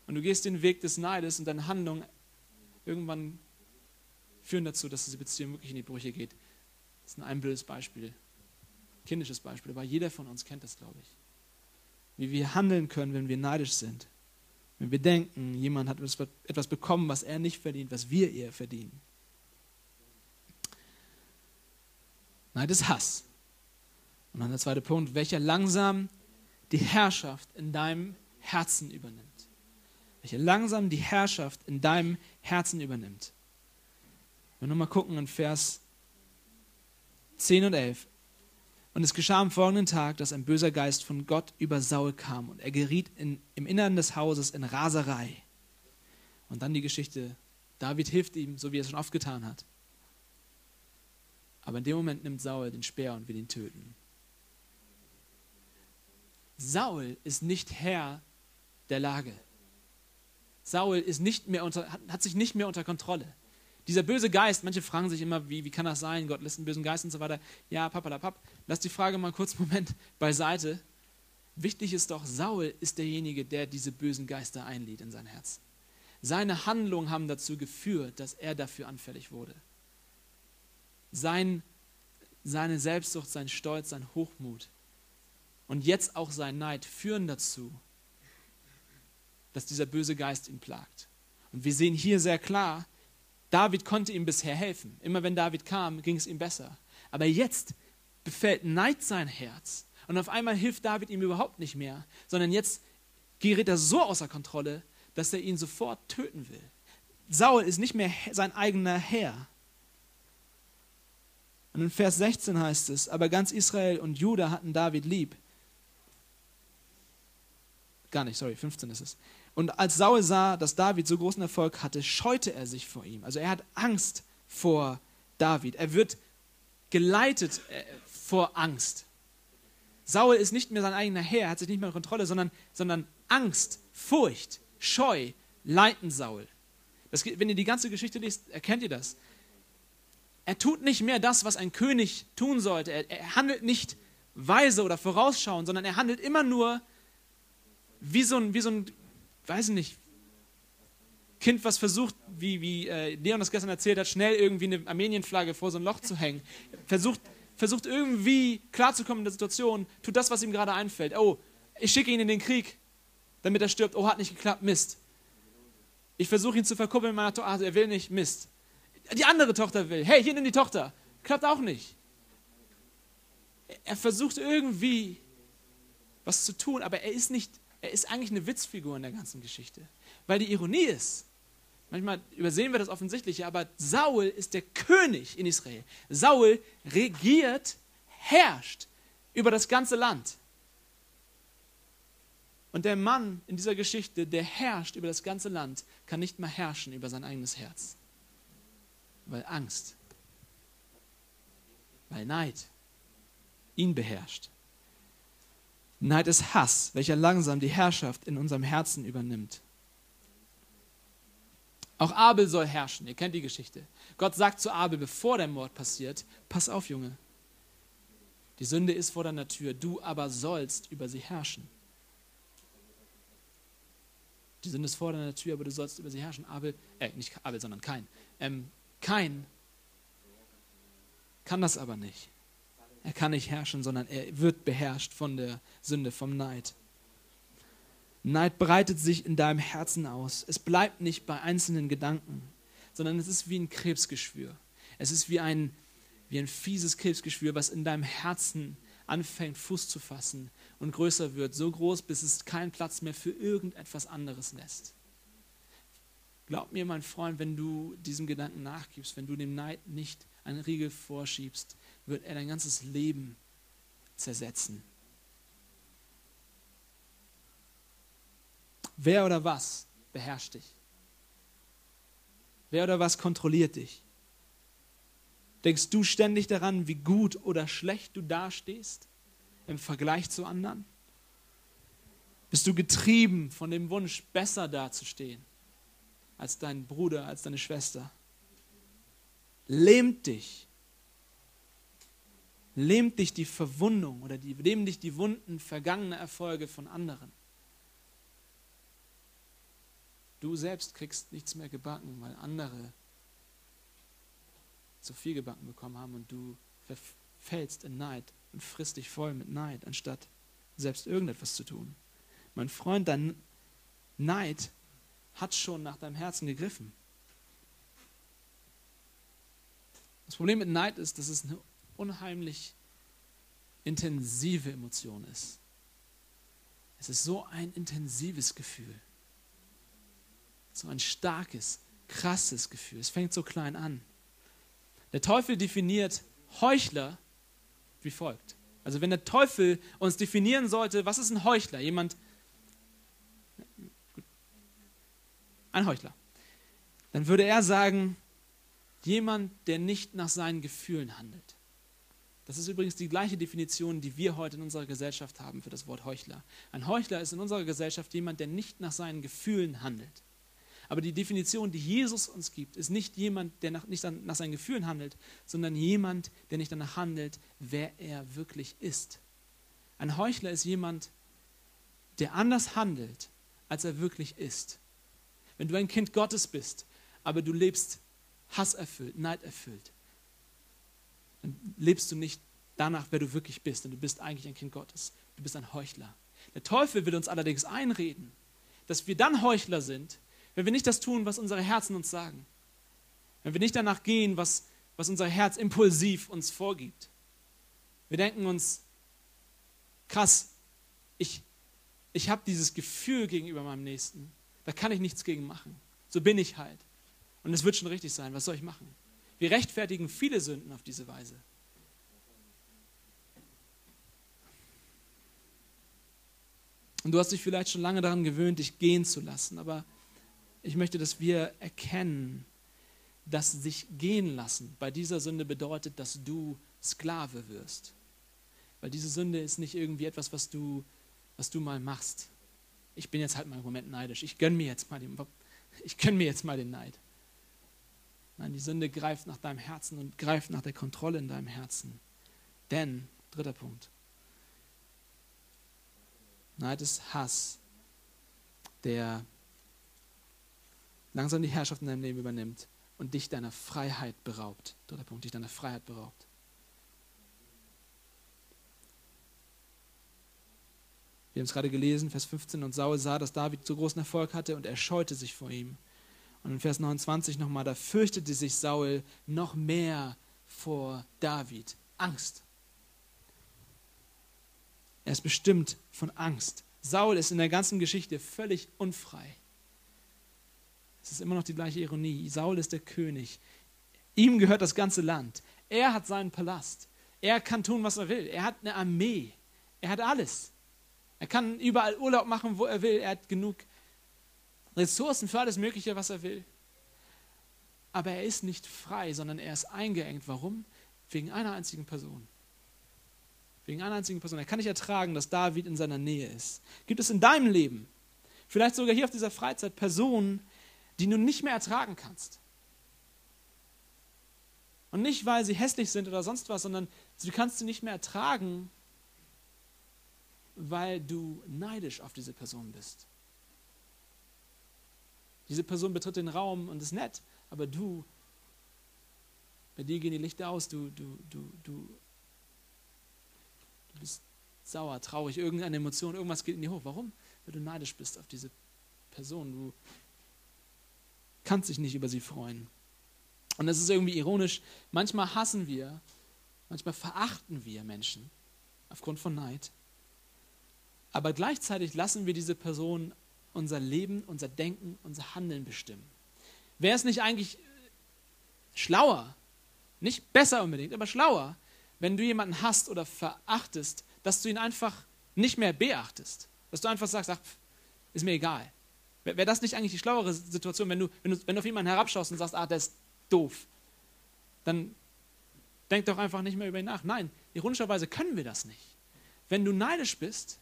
Und du gehst den Weg des Neides und deine Handlungen irgendwann führen dazu, dass diese Beziehung wirklich in die Brüche geht. Das ist ein blödes Beispiel, kindisches Beispiel, aber jeder von uns kennt das, glaube ich. Wie wir handeln können, wenn wir neidisch sind. Wenn wir denken, jemand hat etwas bekommen, was er nicht verdient, was wir eher verdienen. Neid ist Hass. Und dann der zweite Punkt, welcher langsam die Herrschaft in deinem Herzen übernimmt. Welcher langsam die Herrschaft in deinem Herzen übernimmt. Wenn wir nochmal gucken in Vers 10 und 11. Und es geschah am folgenden Tag, dass ein böser Geist von Gott über Saul kam und er geriet in, im Innern des Hauses in Raserei. Und dann die Geschichte, David hilft ihm, so wie er es schon oft getan hat. Aber in dem Moment nimmt Saul den Speer und will ihn töten. Saul ist nicht Herr der Lage. Saul ist nicht mehr unter, hat, sich nicht mehr unter Kontrolle. Dieser böse Geist, manche fragen sich immer, wie, wie kann das sein? Gott lässt einen bösen Geist und so weiter. Ja, papalapap. Lass die Frage mal kurz einen Moment <laughs> beiseite. Wichtig ist doch, Saul ist derjenige, der diese bösen Geister einlädt in sein Herz. Seine Handlungen haben dazu geführt, dass er dafür anfällig wurde sein, seine Selbstsucht, sein Stolz, sein Hochmut und jetzt auch sein Neid führen dazu, dass dieser böse Geist ihn plagt. Und wir sehen hier sehr klar, David konnte ihm bisher helfen. Immer wenn David kam, ging es ihm besser. Aber jetzt befällt Neid sein Herz. Und auf einmal hilft David ihm überhaupt nicht mehr, sondern jetzt gerät er so außer Kontrolle, dass er ihn sofort töten will. Saul ist nicht mehr sein eigener Herr, und in Vers 16 heißt es, aber ganz Israel und Juda hatten David lieb. Gar nicht, sorry, 15 ist es. Und als Saul sah, dass David so großen Erfolg hatte, scheute er sich vor ihm. Also er hat Angst vor David. Er wird geleitet äh, vor Angst. Saul ist nicht mehr sein eigener Herr, hat sich nicht mehr in Kontrolle, sondern, sondern Angst, Furcht, Scheu leiten Saul. Das, wenn ihr die ganze Geschichte liest, erkennt ihr das. Er tut nicht mehr das, was ein König tun sollte. Er, er handelt nicht weise oder vorausschauend, sondern er handelt immer nur wie so ein, wie so ein weiß nicht, Kind, was versucht, wie, wie äh, Leon das gestern erzählt hat, schnell irgendwie eine Armenienflagge vor so ein Loch zu hängen. Versucht, versucht irgendwie klarzukommen in der Situation, tut das, was ihm gerade einfällt. Oh, ich schicke ihn in den Krieg, damit er stirbt. Oh, hat nicht geklappt, Mist. Ich versuche ihn zu verkuppeln mit meiner Tochter, also er will nicht, Mist die andere Tochter will. Hey, hier nimm die Tochter. Klappt auch nicht. Er versucht irgendwie was zu tun, aber er ist nicht, er ist eigentlich eine Witzfigur in der ganzen Geschichte. Weil die Ironie ist, Manchmal übersehen wir das Offensichtliche, aber Saul ist der König in Israel. Saul regiert, herrscht über das ganze Land. Und der Mann in dieser Geschichte, der herrscht über das ganze Land, kann nicht mal herrschen über sein eigenes Herz. Weil Angst, weil Neid ihn beherrscht. Neid ist Hass, welcher langsam die Herrschaft in unserem Herzen übernimmt. Auch Abel soll herrschen. Ihr kennt die Geschichte. Gott sagt zu Abel, bevor der Mord passiert, pass auf, Junge. Die Sünde ist vor deiner Tür, du aber sollst über sie herrschen. Die Sünde ist vor deiner Tür, aber du sollst über sie herrschen. Abel, äh, nicht Abel, sondern Kain. Ähm, Kain kann das aber nicht. Er kann nicht herrschen, sondern er wird beherrscht von der Sünde, vom Neid. Neid breitet sich in deinem Herzen aus. Es bleibt nicht bei einzelnen Gedanken, sondern es ist wie ein Krebsgeschwür. Es ist wie ein, wie ein fieses Krebsgeschwür, was in deinem Herzen anfängt, Fuß zu fassen und größer wird, so groß, bis es keinen Platz mehr für irgendetwas anderes lässt. Glaub mir, mein Freund, wenn du diesem Gedanken nachgibst, wenn du dem Neid nicht einen Riegel vorschiebst, wird er dein ganzes Leben zersetzen. Wer oder was beherrscht dich? Wer oder was kontrolliert dich? Denkst du ständig daran, wie gut oder schlecht du dastehst im Vergleich zu anderen? Bist du getrieben von dem Wunsch, besser dazustehen als dein Bruder, als deine Schwester? Lähmt dich? Lähmt dich die Verwundung oder die, lähmen dich die Wunden vergangener Erfolge von anderen? Du selbst kriegst nichts mehr gebacken, weil andere zu viel gebacken bekommen haben und du verfällst in Neid und frisst dich voll mit Neid, anstatt selbst irgendetwas zu tun. Mein Freund, dein Neid hat schon nach deinem Herzen gegriffen. Das Problem mit Neid ist, dass es eine unheimlich intensive Emotion ist. Es ist so ein intensives Gefühl. So ein starkes, krasses Gefühl. Es fängt so klein an. Der Teufel definiert Heuchler wie folgt. Also wenn der Teufel uns definieren sollte, was ist ein Heuchler? Jemand, ein Heuchler. Dann würde er sagen, jemand, der nicht nach seinen Gefühlen handelt. Das ist übrigens die gleiche Definition, die wir heute in unserer Gesellschaft haben für das Wort Heuchler. Ein Heuchler ist in unserer Gesellschaft jemand, der nicht nach seinen Gefühlen handelt. Aber die Definition, die Jesus uns gibt, ist nicht jemand, der nach, nicht nach seinen Gefühlen handelt, sondern jemand, der nicht danach handelt, wer er wirklich ist. Ein Heuchler ist jemand, der anders handelt, als er wirklich ist. Wenn du ein Kind Gottes bist, aber du lebst hasserfüllt, neiderfüllt, dann lebst du nicht danach, wer du wirklich bist, denn du bist eigentlich ein Kind Gottes. Du bist ein Heuchler. Der Teufel will uns allerdings einreden, dass wir dann Heuchler sind, wenn wir nicht das tun, was unsere Herzen uns sagen, wenn wir nicht danach gehen, was, was unser Herz impulsiv uns vorgibt. Wir denken uns, krass, ich, ich habe dieses Gefühl gegenüber meinem Nächsten, da kann ich nichts gegen machen. So bin ich halt. Und es wird schon richtig sein, was soll ich machen? Wir rechtfertigen viele Sünden auf diese Weise. Und du hast dich vielleicht schon lange daran gewöhnt, dich gehen zu lassen, aber ich möchte, dass wir erkennen, dass sich gehen lassen bei dieser Sünde bedeutet, dass du Sklave wirst. Weil diese Sünde ist nicht irgendwie etwas, was du, was du mal machst. Ich bin jetzt halt mal im Moment neidisch. Ich gönne mir jetzt mal den, ich gönn mir jetzt mal den Neid. Nein, die Sünde greift nach deinem Herzen und greift nach der Kontrolle in deinem Herzen. Denn, dritter Punkt, Neid ist Hass, der langsam die Herrschaft in deinem Leben übernimmt und dich deiner Freiheit beraubt. Dritter Punkt, dich deiner Freiheit beraubt. Wir haben es gerade gelesen, Vers 15, und Saul sah, dass David so großen Erfolg hatte und er scheute sich vor ihm. Und in Vers 29 nochmal, da fürchtete sich Saul noch mehr vor David. Angst. Er ist bestimmt von Angst. Saul ist in der ganzen Geschichte völlig unfrei. Es ist immer noch die gleiche Ironie. Saul ist der König. Ihm gehört das ganze Land. Er hat seinen Palast. Er kann tun, was er will. Er hat eine Armee. Er hat alles. Er kann überall Urlaub machen, wo er will. Er hat genug Ressourcen für alles Mögliche, was er will. Aber er ist nicht frei, sondern er ist eingeengt. Warum? Wegen einer einzigen Person. Wegen einer einzigen Person. Er kann nicht ertragen, dass David in seiner Nähe ist. Gibt es in deinem Leben, vielleicht sogar hier auf dieser Freizeit, Personen, die du nicht mehr ertragen kannst? Und nicht, weil sie hässlich sind oder sonst was, sondern du kannst sie nicht mehr ertragen, weil du neidisch auf diese Person bist. Diese Person betritt den Raum und ist nett, aber du, bei dir gehen die Lichter aus, du, du, du, du, du bist sauer, traurig, irgendeine Emotion, irgendwas geht in dir hoch. Warum? Weil du neidisch bist auf diese Person. Du kannst dich nicht über sie freuen. Und es ist irgendwie ironisch, manchmal hassen wir, manchmal verachten wir Menschen aufgrund von Neid. Aber gleichzeitig lassen wir diese Person unser Leben, unser Denken, unser Handeln bestimmen. Wäre es nicht eigentlich schlauer, nicht besser unbedingt, aber schlauer, wenn du jemanden hast oder verachtest, dass du ihn einfach nicht mehr beachtest? Dass du einfach sagst, ach, ist mir egal. Wäre das nicht eigentlich die schlauere Situation, wenn du, wenn, du, wenn du auf jemanden herabschaust und sagst, ah, der ist doof? Dann denk doch einfach nicht mehr über ihn nach. Nein, ironischerweise können wir das nicht. Wenn du neidisch bist,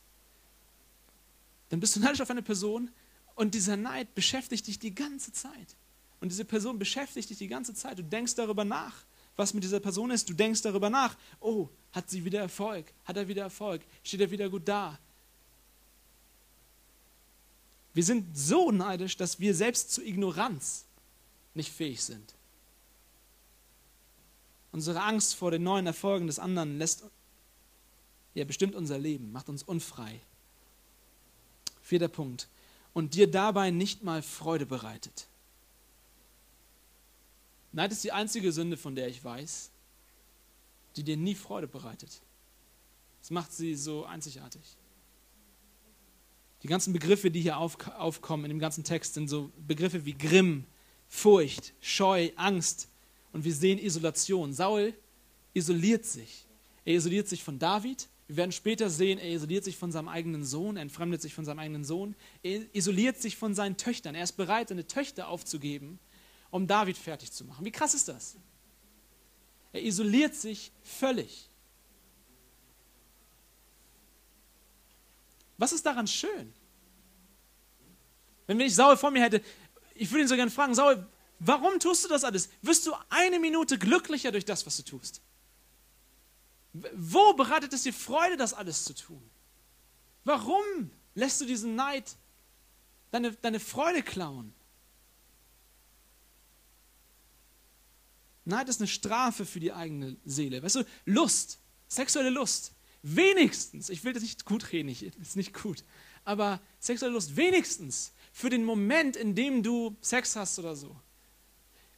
dann bist du <laughs> neidisch auf eine Person und dieser Neid beschäftigt dich die ganze Zeit. Und diese Person beschäftigt dich die ganze Zeit. Du denkst darüber nach, was mit dieser Person ist. Du denkst darüber nach, oh, hat sie wieder Erfolg? Hat er wieder Erfolg? Steht er wieder gut da? Wir sind so neidisch, dass wir selbst zu Ignoranz nicht fähig sind. Unsere Angst vor den neuen Erfolgen des anderen lässt, ja, bestimmt unser Leben, macht uns unfrei. Vierter Punkt. Und dir dabei nicht mal Freude bereitet. Neid ist die einzige Sünde, von der ich weiß, die dir nie Freude bereitet. Das macht sie so einzigartig. Die ganzen Begriffe, die hier auf, aufkommen in dem ganzen Text, sind so Begriffe wie Grimm, Furcht, Scheu, Angst. Und wir sehen Isolation. Saul isoliert sich. Er isoliert sich von David, wir werden später sehen, er isoliert sich von seinem eigenen Sohn, er entfremdet sich von seinem eigenen Sohn, er isoliert sich von seinen Töchtern. Er ist bereit, seine Töchter aufzugeben, um David fertig zu machen. Wie krass ist das? Er isoliert sich völlig. Was ist daran schön? Wenn ich Saul vor mir hätte, ich würde ihn so gerne fragen, Saul, warum tust du das alles? Wirst du eine Minute glücklicher durch das, was du tust? Wo bereitet es dir Freude, das alles zu tun? Warum lässt du diesen Neid deine, deine Freude klauen? Neid ist eine Strafe für die eigene Seele. Weißt du, Lust, sexuelle Lust, wenigstens, ich will das nicht gut reden, ich, ist nicht gut, aber sexuelle Lust, wenigstens für den Moment, in dem du Sex hast oder so,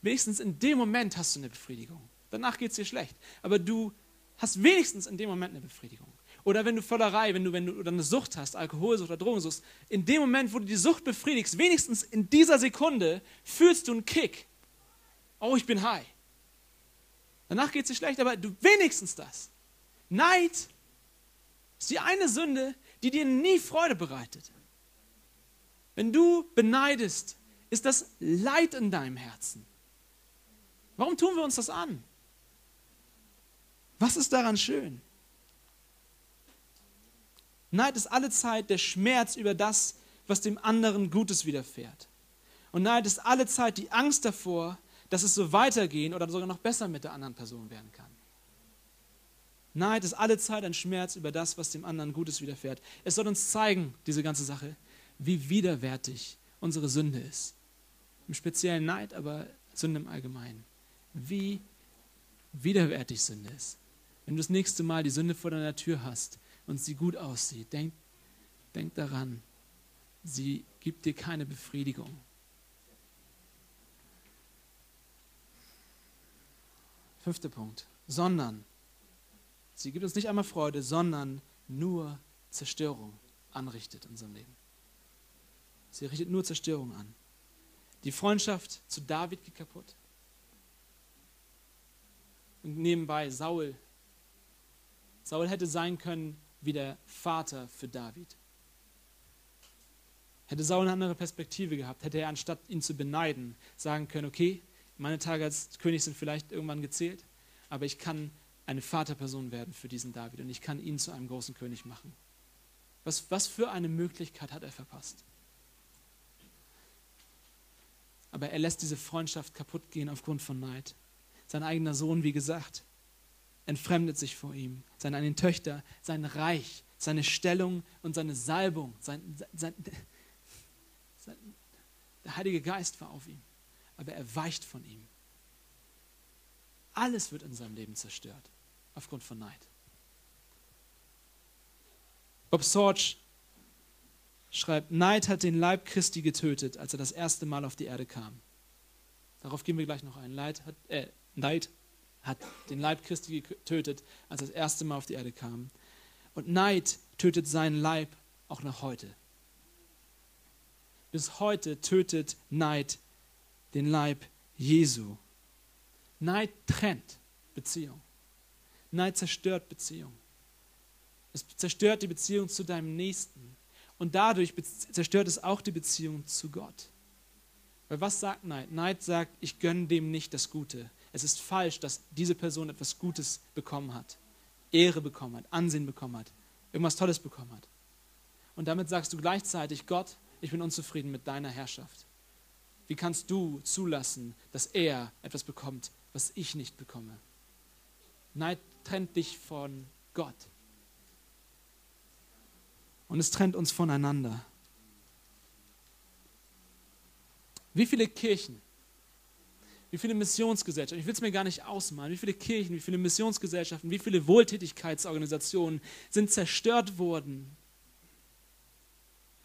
wenigstens in dem Moment hast du eine Befriedigung. Danach geht es dir schlecht. Aber du hast wenigstens in dem Moment eine Befriedigung. Oder wenn du Völlerei, wenn du, wenn du oder eine Sucht hast, Alkoholsucht oder Drogensucht, in dem Moment, wo du die Sucht befriedigst, wenigstens in dieser Sekunde fühlst du einen Kick. Oh, ich bin high. Danach geht es dir schlecht, aber du wenigstens das. Neid ist die eine Sünde, die dir nie Freude bereitet. Wenn du beneidest, ist das Leid in deinem Herzen. Warum tun wir uns das an? Was ist daran schön? Neid ist alle Zeit der Schmerz über das, was dem anderen Gutes widerfährt. Und Neid ist alle Zeit die Angst davor, dass es so weitergehen oder sogar noch besser mit der anderen Person werden kann. Neid ist alle Zeit ein Schmerz über das, was dem anderen Gutes widerfährt. Es soll uns zeigen, diese ganze Sache, wie widerwärtig unsere Sünde ist. Im speziellen Neid, aber Sünde im Allgemeinen. Wie widerwärtig Sünde ist. Wenn du das nächste Mal die Sünde vor deiner Tür hast und sie gut aussieht, denk, denk daran, sie gibt dir keine Befriedigung. Fünfter Punkt. Sondern, sie gibt uns nicht einmal Freude, sondern nur Zerstörung anrichtet in unserem Leben. Sie richtet nur Zerstörung an. Die Freundschaft zu David geht kaputt. Und nebenbei Saul. Saul hätte sein können wie der Vater für David. Hätte Saul eine andere Perspektive gehabt, hätte er anstatt ihn zu beneiden, sagen können, okay, meine Tage als König sind vielleicht irgendwann gezählt, aber ich kann eine Vaterperson werden für diesen David und ich kann ihn zu einem großen König machen. Was, was für eine Möglichkeit hat er verpasst? Aber er lässt diese Freundschaft kaputt gehen aufgrund von Neid. Sein eigener Sohn, wie gesagt, entfremdet sich vor ihm. Seine eigenen Töchter, sein Reich, seine Stellung und seine Salbung, sein, sein, sein, der Heilige Geist war auf ihm, aber er weicht von ihm. Alles wird in seinem Leben zerstört aufgrund von Neid. Bob Sorge schreibt, Neid hat den Leib Christi getötet, als er das erste Mal auf die Erde kam. Darauf gehen wir gleich noch ein. Leid hat, äh, Neid hat den Leib Christi getötet, als er das erste Mal auf die Erde kam. Und Neid tötet seinen Leib auch noch heute. Bis heute tötet Neid den Leib Jesu. Neid trennt Beziehung. Neid zerstört Beziehung. Es zerstört die Beziehung zu deinem Nächsten. Und dadurch zerstört es auch die Beziehung zu Gott. Weil was sagt Neid? Neid sagt, ich gönne dem nicht das Gute. Es ist falsch, dass diese Person etwas Gutes bekommen hat, Ehre bekommen hat, Ansehen bekommen hat, irgendwas Tolles bekommen hat. Und damit sagst du gleichzeitig, Gott, ich bin unzufrieden mit deiner Herrschaft. Wie kannst du zulassen, dass er etwas bekommt, was ich nicht bekomme? Neid trennt dich von Gott. Und es trennt uns voneinander. Wie viele Kirchen, wie viele Missionsgesellschaften, ich will es mir gar nicht ausmalen, wie viele Kirchen, wie viele Missionsgesellschaften, wie viele Wohltätigkeitsorganisationen sind zerstört worden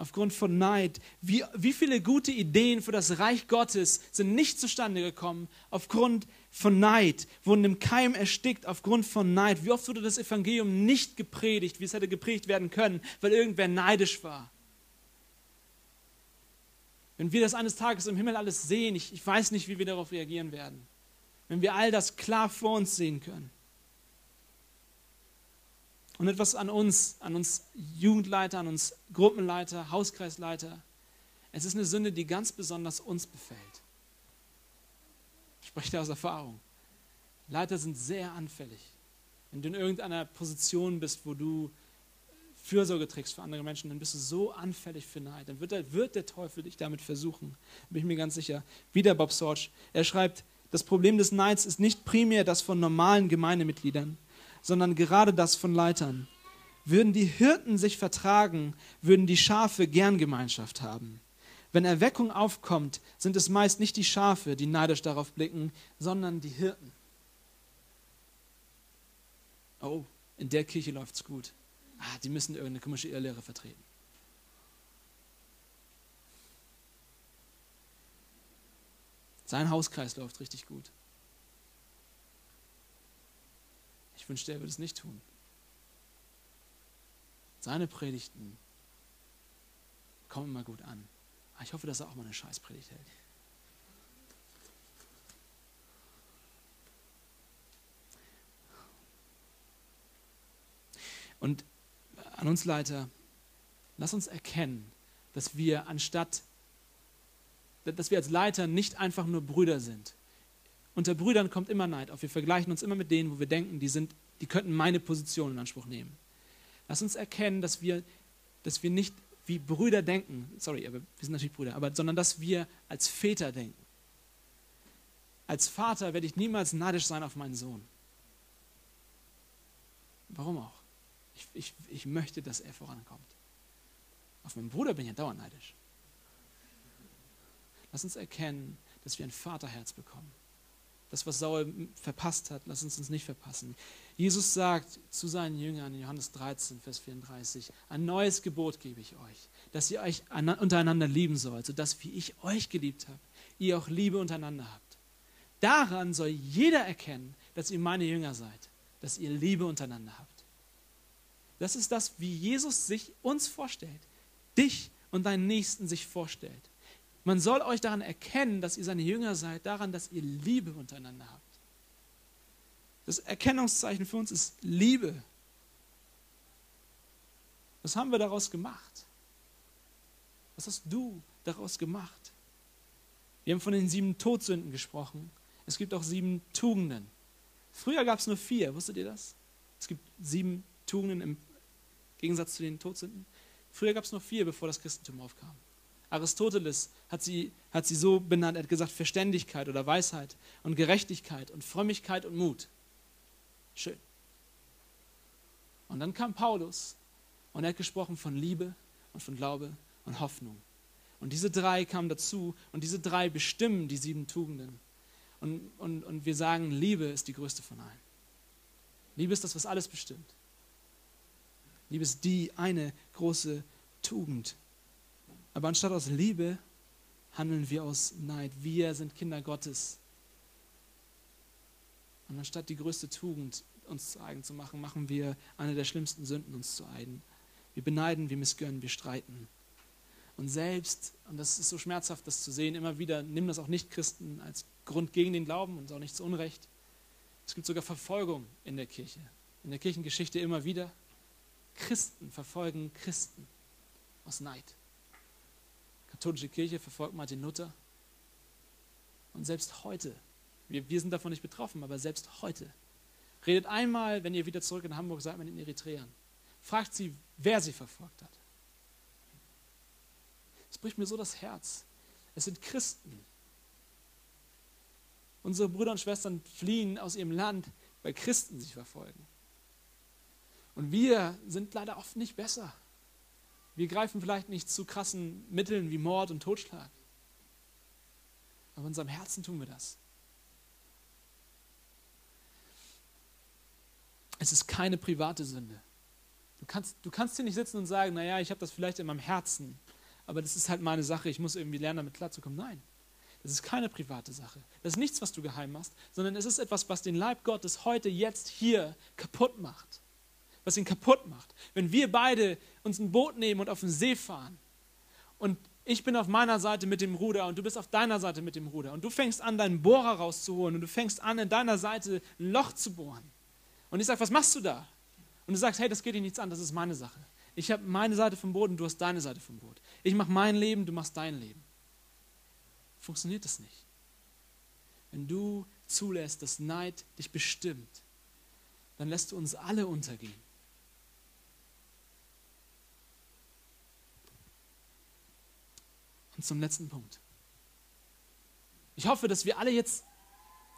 aufgrund von Neid. Wie, wie viele gute Ideen für das Reich Gottes sind nicht zustande gekommen aufgrund von Neid, wurden im Keim erstickt aufgrund von Neid. Wie oft wurde das Evangelium nicht gepredigt, wie es hätte gepredigt werden können, weil irgendwer neidisch war. Wenn wir das eines Tages im Himmel alles sehen, ich, ich weiß nicht, wie wir darauf reagieren werden. Wenn wir all das klar vor uns sehen können. Und etwas an uns, an uns Jugendleiter, an uns Gruppenleiter, Hauskreisleiter. Es ist eine Sünde, die ganz besonders uns befällt. Ich spreche da aus Erfahrung. Leiter sind sehr anfällig. Wenn du in irgendeiner Position bist, wo du Fürsorge trägst für andere Menschen, dann bist du so anfällig für Neid. Dann wird der, wird der Teufel dich damit versuchen. Bin ich mir ganz sicher. Wieder Bob Sorge. Er schreibt, das Problem des Neids ist nicht primär das von normalen Gemeindemitgliedern, sondern gerade das von Leitern. Würden die Hirten sich vertragen, würden die Schafe gern Gemeinschaft haben. Wenn Erweckung aufkommt, sind es meist nicht die Schafe, die neidisch darauf blicken, sondern die Hirten. Oh, in der Kirche läuft es gut. Ah, die müssen irgendeine komische Irrlehre vertreten. Sein Hauskreis läuft richtig gut. Ich wünschte, er würde es nicht tun. Seine Predigten kommen immer gut an. Ah, ich hoffe, dass er auch mal eine Scheißpredigt hält. Und an uns Leiter, lass uns erkennen, dass wir anstatt, dass wir als Leiter nicht einfach nur Brüder sind, unter Brüdern kommt immer Neid auf. Wir vergleichen uns immer mit denen, wo wir denken, die, sind, die könnten meine Position in Anspruch nehmen. Lass uns erkennen, dass wir, dass wir nicht wie Brüder denken, sorry, aber wir sind natürlich Brüder, aber, sondern dass wir als Väter denken. Als Vater werde ich niemals neidisch sein auf meinen Sohn. Warum auch? Ich, ich, ich möchte, dass er vorankommt. Auf meinen Bruder bin ich ja dauernd neidisch. Lass uns erkennen, dass wir ein Vaterherz bekommen das, was Saul verpasst hat, lass uns uns nicht verpassen. Jesus sagt zu seinen Jüngern in Johannes 13, Vers 34, ein neues Gebot gebe ich euch, dass ihr euch untereinander lieben sollt, sodass, wie ich euch geliebt habe, ihr auch Liebe untereinander habt. Daran soll jeder erkennen, dass ihr meine Jünger seid, dass ihr Liebe untereinander habt. Das ist das, wie Jesus sich uns vorstellt, dich und deinen Nächsten sich vorstellt. Man soll euch daran erkennen, dass ihr seine Jünger seid, daran, dass ihr Liebe untereinander habt. Das Erkennungszeichen für uns ist Liebe. Was haben wir daraus gemacht? Was hast du daraus gemacht? Wir haben von den sieben Todsünden gesprochen. Es gibt auch sieben Tugenden. Früher gab es nur vier, wusstet ihr das? Es gibt sieben Tugenden im Gegensatz zu den Todsünden. Früher gab es nur vier, bevor das Christentum aufkam. Aristoteles hat sie, hat sie so benannt, er hat gesagt Verständigkeit oder Weisheit und Gerechtigkeit und Frömmigkeit und Mut. Schön. Und dann kam Paulus und er hat gesprochen von Liebe und von Glaube und Hoffnung. Und diese drei kamen dazu und diese drei bestimmen die sieben Tugenden. Und, und, und wir sagen, Liebe ist die größte von allen. Liebe ist das, was alles bestimmt. Liebe ist die eine große Tugend. Aber anstatt aus Liebe handeln wir aus Neid. Wir sind Kinder Gottes. Und anstatt die größte Tugend uns zu eigen zu machen, machen wir eine der schlimmsten Sünden uns zu eigen. Wir beneiden, wir missgönnen, wir streiten. Und selbst, und das ist so schmerzhaft, das zu sehen, immer wieder, nimm das auch nicht Christen als Grund gegen den Glauben und auch nicht zu Unrecht. Es gibt sogar Verfolgung in der Kirche. In der Kirchengeschichte immer wieder. Christen verfolgen Christen aus Neid. Die katholische Kirche verfolgt Martin Luther. Und selbst heute, wir, wir sind davon nicht betroffen, aber selbst heute, redet einmal, wenn ihr wieder zurück in Hamburg seid, mit den Eritreern. Fragt sie, wer sie verfolgt hat. Es bricht mir so das Herz. Es sind Christen. Unsere Brüder und Schwestern fliehen aus ihrem Land, weil Christen sie verfolgen. Und wir sind leider oft nicht besser. Wir greifen vielleicht nicht zu krassen Mitteln wie Mord und Totschlag. Aber in unserem Herzen tun wir das. Es ist keine private Sünde. Du kannst, du kannst hier nicht sitzen und sagen, naja, ich habe das vielleicht in meinem Herzen, aber das ist halt meine Sache, ich muss irgendwie lernen, damit klarzukommen. Nein, das ist keine private Sache. Das ist nichts, was du geheim machst, sondern es ist etwas, was den Leib Gottes heute, jetzt, hier kaputt macht was ihn kaputt macht. Wenn wir beide uns ein Boot nehmen und auf den See fahren und ich bin auf meiner Seite mit dem Ruder und du bist auf deiner Seite mit dem Ruder und du fängst an, deinen Bohrer rauszuholen und du fängst an, in deiner Seite ein Loch zu bohren. Und ich sage, was machst du da? Und du sagst, hey, das geht dir nichts an, das ist meine Sache. Ich habe meine Seite vom Boot und du hast deine Seite vom Boot. Ich mache mein Leben, du machst dein Leben. Funktioniert das nicht. Wenn du zulässt, dass Neid dich bestimmt, dann lässt du uns alle untergehen. Und zum letzten Punkt. Ich hoffe, dass wir alle jetzt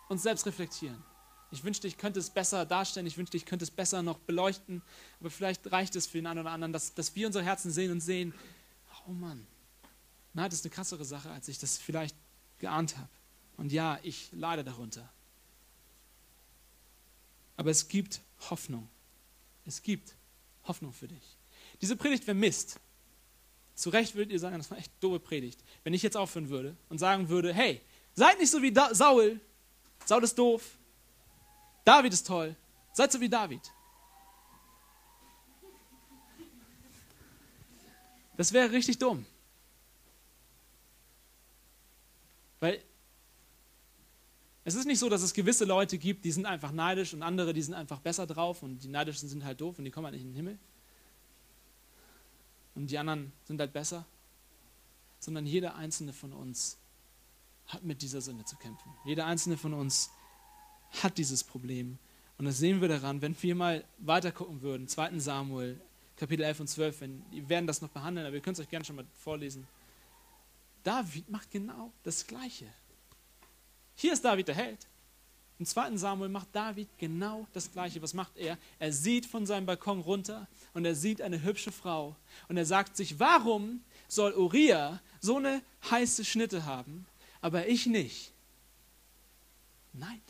uns selbst reflektieren. Ich wünschte, ich könnte es besser darstellen, ich wünschte, ich könnte es besser noch beleuchten, aber vielleicht reicht es für den einen oder anderen, dass, dass wir unsere Herzen sehen und sehen, oh Mann, nein, das ist eine krassere Sache, als ich das vielleicht geahnt habe. Und ja, ich leide darunter. Aber es gibt Hoffnung. Es gibt Hoffnung für dich. Diese Predigt wäre Mist, zu Recht würdet ihr sagen, das war echt doofe Predigt. Wenn ich jetzt aufhören würde und sagen würde, hey, seid nicht so wie da Saul. Saul ist doof. David ist toll. Seid so wie David. Das wäre richtig dumm. Weil es ist nicht so, dass es gewisse Leute gibt, die sind einfach neidisch und andere, die sind einfach besser drauf und die neidischen sind halt doof und die kommen halt nicht in den Himmel und die anderen sind halt besser, sondern jeder einzelne von uns hat mit dieser Sünde zu kämpfen. Jeder einzelne von uns hat dieses Problem. Und das sehen wir daran, wenn wir mal weiter gucken würden, 2. Samuel, Kapitel 11 und 12, wenn, wir werden das noch behandeln, aber ihr könnt es euch gerne schon mal vorlesen. David macht genau das Gleiche. Hier ist David der Held. Im zweiten Samuel macht David genau das Gleiche. Was macht er? Er sieht von seinem Balkon runter und er sieht eine hübsche Frau. Und er sagt sich, warum soll Uriah so eine heiße Schnitte haben, aber ich nicht? Nein.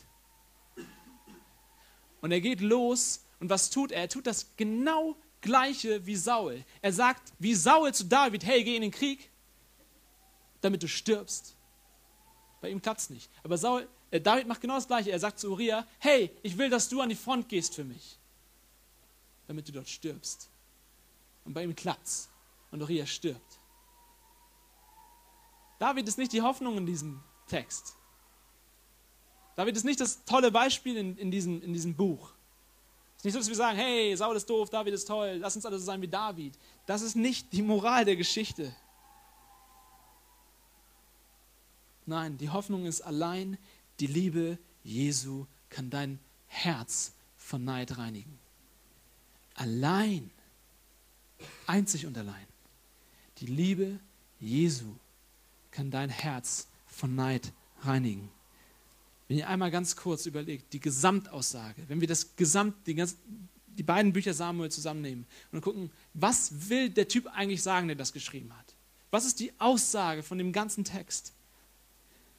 Und er geht los und was tut er? Er tut das genau Gleiche wie Saul. Er sagt wie Saul zu David, hey, geh in den Krieg, damit du stirbst. Bei ihm klappt es nicht. Aber Saul, David macht genau das Gleiche. Er sagt zu Uriah, hey, ich will, dass du an die Front gehst für mich, damit du dort stirbst. Und bei ihm klappt's. Und Uriah stirbt. David ist nicht die Hoffnung in diesem Text. David ist nicht das tolle Beispiel in, in, diesem, in diesem Buch. Es ist nicht so, dass wir sagen, hey, Saul ist doof, David ist toll, lass uns alle so sein wie David. Das ist nicht die Moral der Geschichte. Nein, die Hoffnung ist allein, die Liebe Jesu kann dein Herz von Neid reinigen. Allein, einzig und allein, die Liebe Jesu kann dein Herz von Neid reinigen. Wenn ihr einmal ganz kurz überlegt, die Gesamtaussage, wenn wir das Gesamt, die, ganz, die beiden Bücher Samuel zusammennehmen und gucken, was will der Typ eigentlich sagen, der das geschrieben hat? Was ist die Aussage von dem ganzen Text?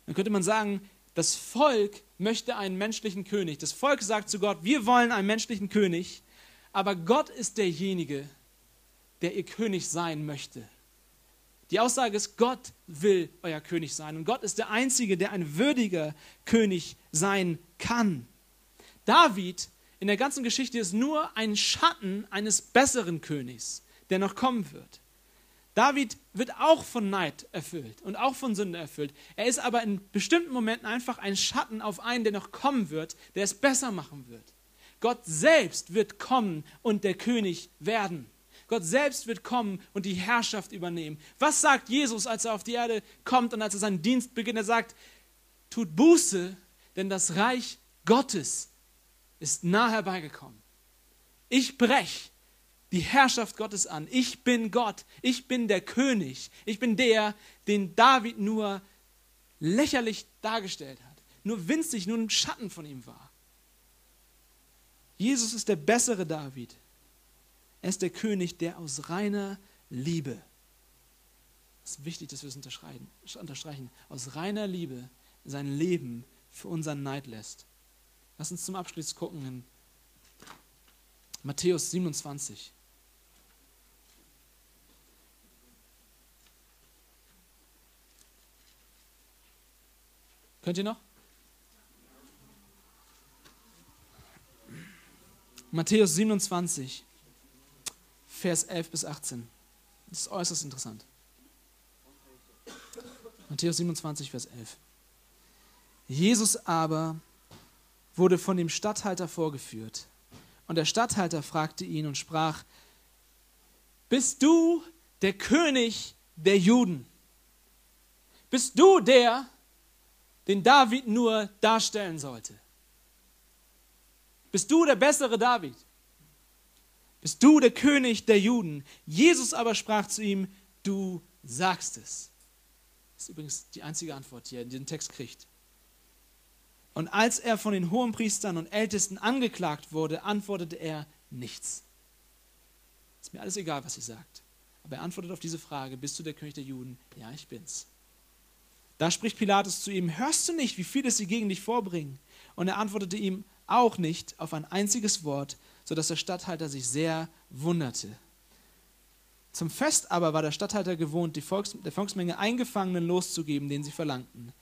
Dann könnte man sagen, das Volk möchte einen menschlichen König. Das Volk sagt zu Gott, wir wollen einen menschlichen König, aber Gott ist derjenige, der ihr König sein möchte. Die Aussage ist, Gott will euer König sein und Gott ist der Einzige, der ein würdiger König sein kann. David in der ganzen Geschichte ist nur ein Schatten eines besseren Königs, der noch kommen wird. David wird auch von Neid erfüllt und auch von Sünde erfüllt. Er ist aber in bestimmten Momenten einfach ein Schatten auf einen, der noch kommen wird, der es besser machen wird. Gott selbst wird kommen und der König werden. Gott selbst wird kommen und die Herrschaft übernehmen. Was sagt Jesus, als er auf die Erde kommt und als er seinen Dienst beginnt? Er sagt, tut Buße, denn das Reich Gottes ist nah herbeigekommen. Ich brech die Herrschaft Gottes an. Ich bin Gott. Ich bin der König. Ich bin der, den David nur lächerlich dargestellt hat. Nur winzig, nur ein Schatten von ihm war. Jesus ist der bessere David. Er ist der König, der aus reiner Liebe, es ist wichtig, dass wir es unterstreichen, aus reiner Liebe sein Leben für unseren Neid lässt. Lass uns zum Abschluss gucken in Matthäus 27. Könnt ihr noch? Matthäus 27. Vers 11 bis 18. Das ist äußerst interessant. Matthäus 27, Vers 11. Jesus aber wurde von dem Statthalter vorgeführt. Und der Statthalter fragte ihn und sprach, bist du der König der Juden? Bist du der, den David nur darstellen sollte? Bist du der bessere David? Bist du der König der Juden? Jesus aber sprach zu ihm, du sagst es. Das ist übrigens die einzige Antwort, die er in diesem Text kriegt. Und als er von den Hohenpriestern und Ältesten angeklagt wurde, antwortete er nichts. Ist mir alles egal, was ihr sagt. Aber er antwortet auf diese Frage, bist du der König der Juden? Ja, ich bin's. Da spricht Pilatus zu ihm, hörst du nicht, wie vieles sie gegen dich vorbringen? Und er antwortete ihm auch nicht auf ein einziges Wort, sodass der Statthalter sich sehr wunderte. Zum Fest aber war der Statthalter gewohnt, Volks der Volksmenge einen Gefangenen loszugeben, den sie verlangten.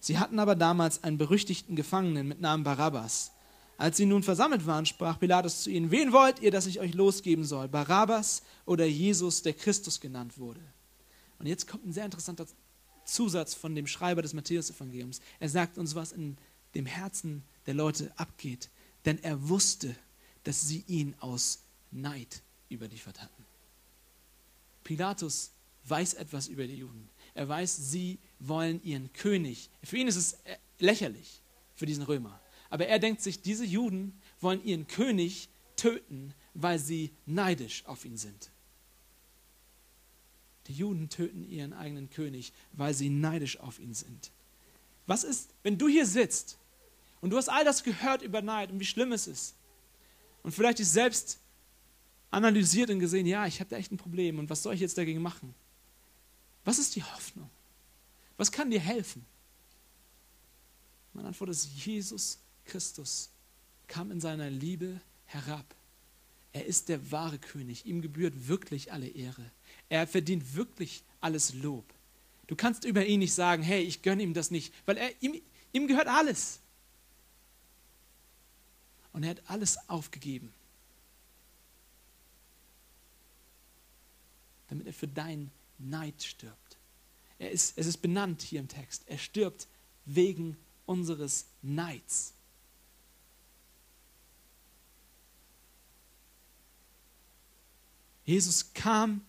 Sie hatten aber damals einen berüchtigten Gefangenen mit Namen Barabbas. Als sie nun versammelt waren, sprach Pilatus zu ihnen, wen wollt ihr, dass ich euch losgeben soll, Barabbas oder Jesus, der Christus genannt wurde? Und jetzt kommt ein sehr interessanter Zusatz von dem Schreiber des Matthäus-Evangeliums. Er sagt uns, was in dem Herzen der Leute abgeht. Denn er wusste, dass sie ihn aus Neid überliefert hatten. Pilatus weiß etwas über die Juden. Er weiß, sie wollen ihren König. Für ihn ist es äh, lächerlich, für diesen Römer. Aber er denkt sich, diese Juden wollen ihren König töten, weil sie neidisch auf ihn sind. Die Juden töten ihren eigenen König, weil sie neidisch auf ihn sind. Was ist, wenn du hier sitzt und du hast all das gehört über Neid und wie schlimm es ist? Und vielleicht dich selbst analysiert und gesehen, ja, ich habe da echt ein Problem und was soll ich jetzt dagegen machen? Was ist die Hoffnung? Was kann dir helfen? Meine Antwort ist, Jesus Christus kam in seiner Liebe herab. Er ist der wahre König. Ihm gebührt wirklich alle Ehre. Er verdient wirklich alles Lob. Du kannst über ihn nicht sagen, hey, ich gönne ihm das nicht, weil er, ihm, ihm gehört alles. Und er hat alles aufgegeben, damit er für deinen Neid stirbt. Er ist, es ist benannt hier im Text. Er stirbt wegen unseres Neids. Jesus kam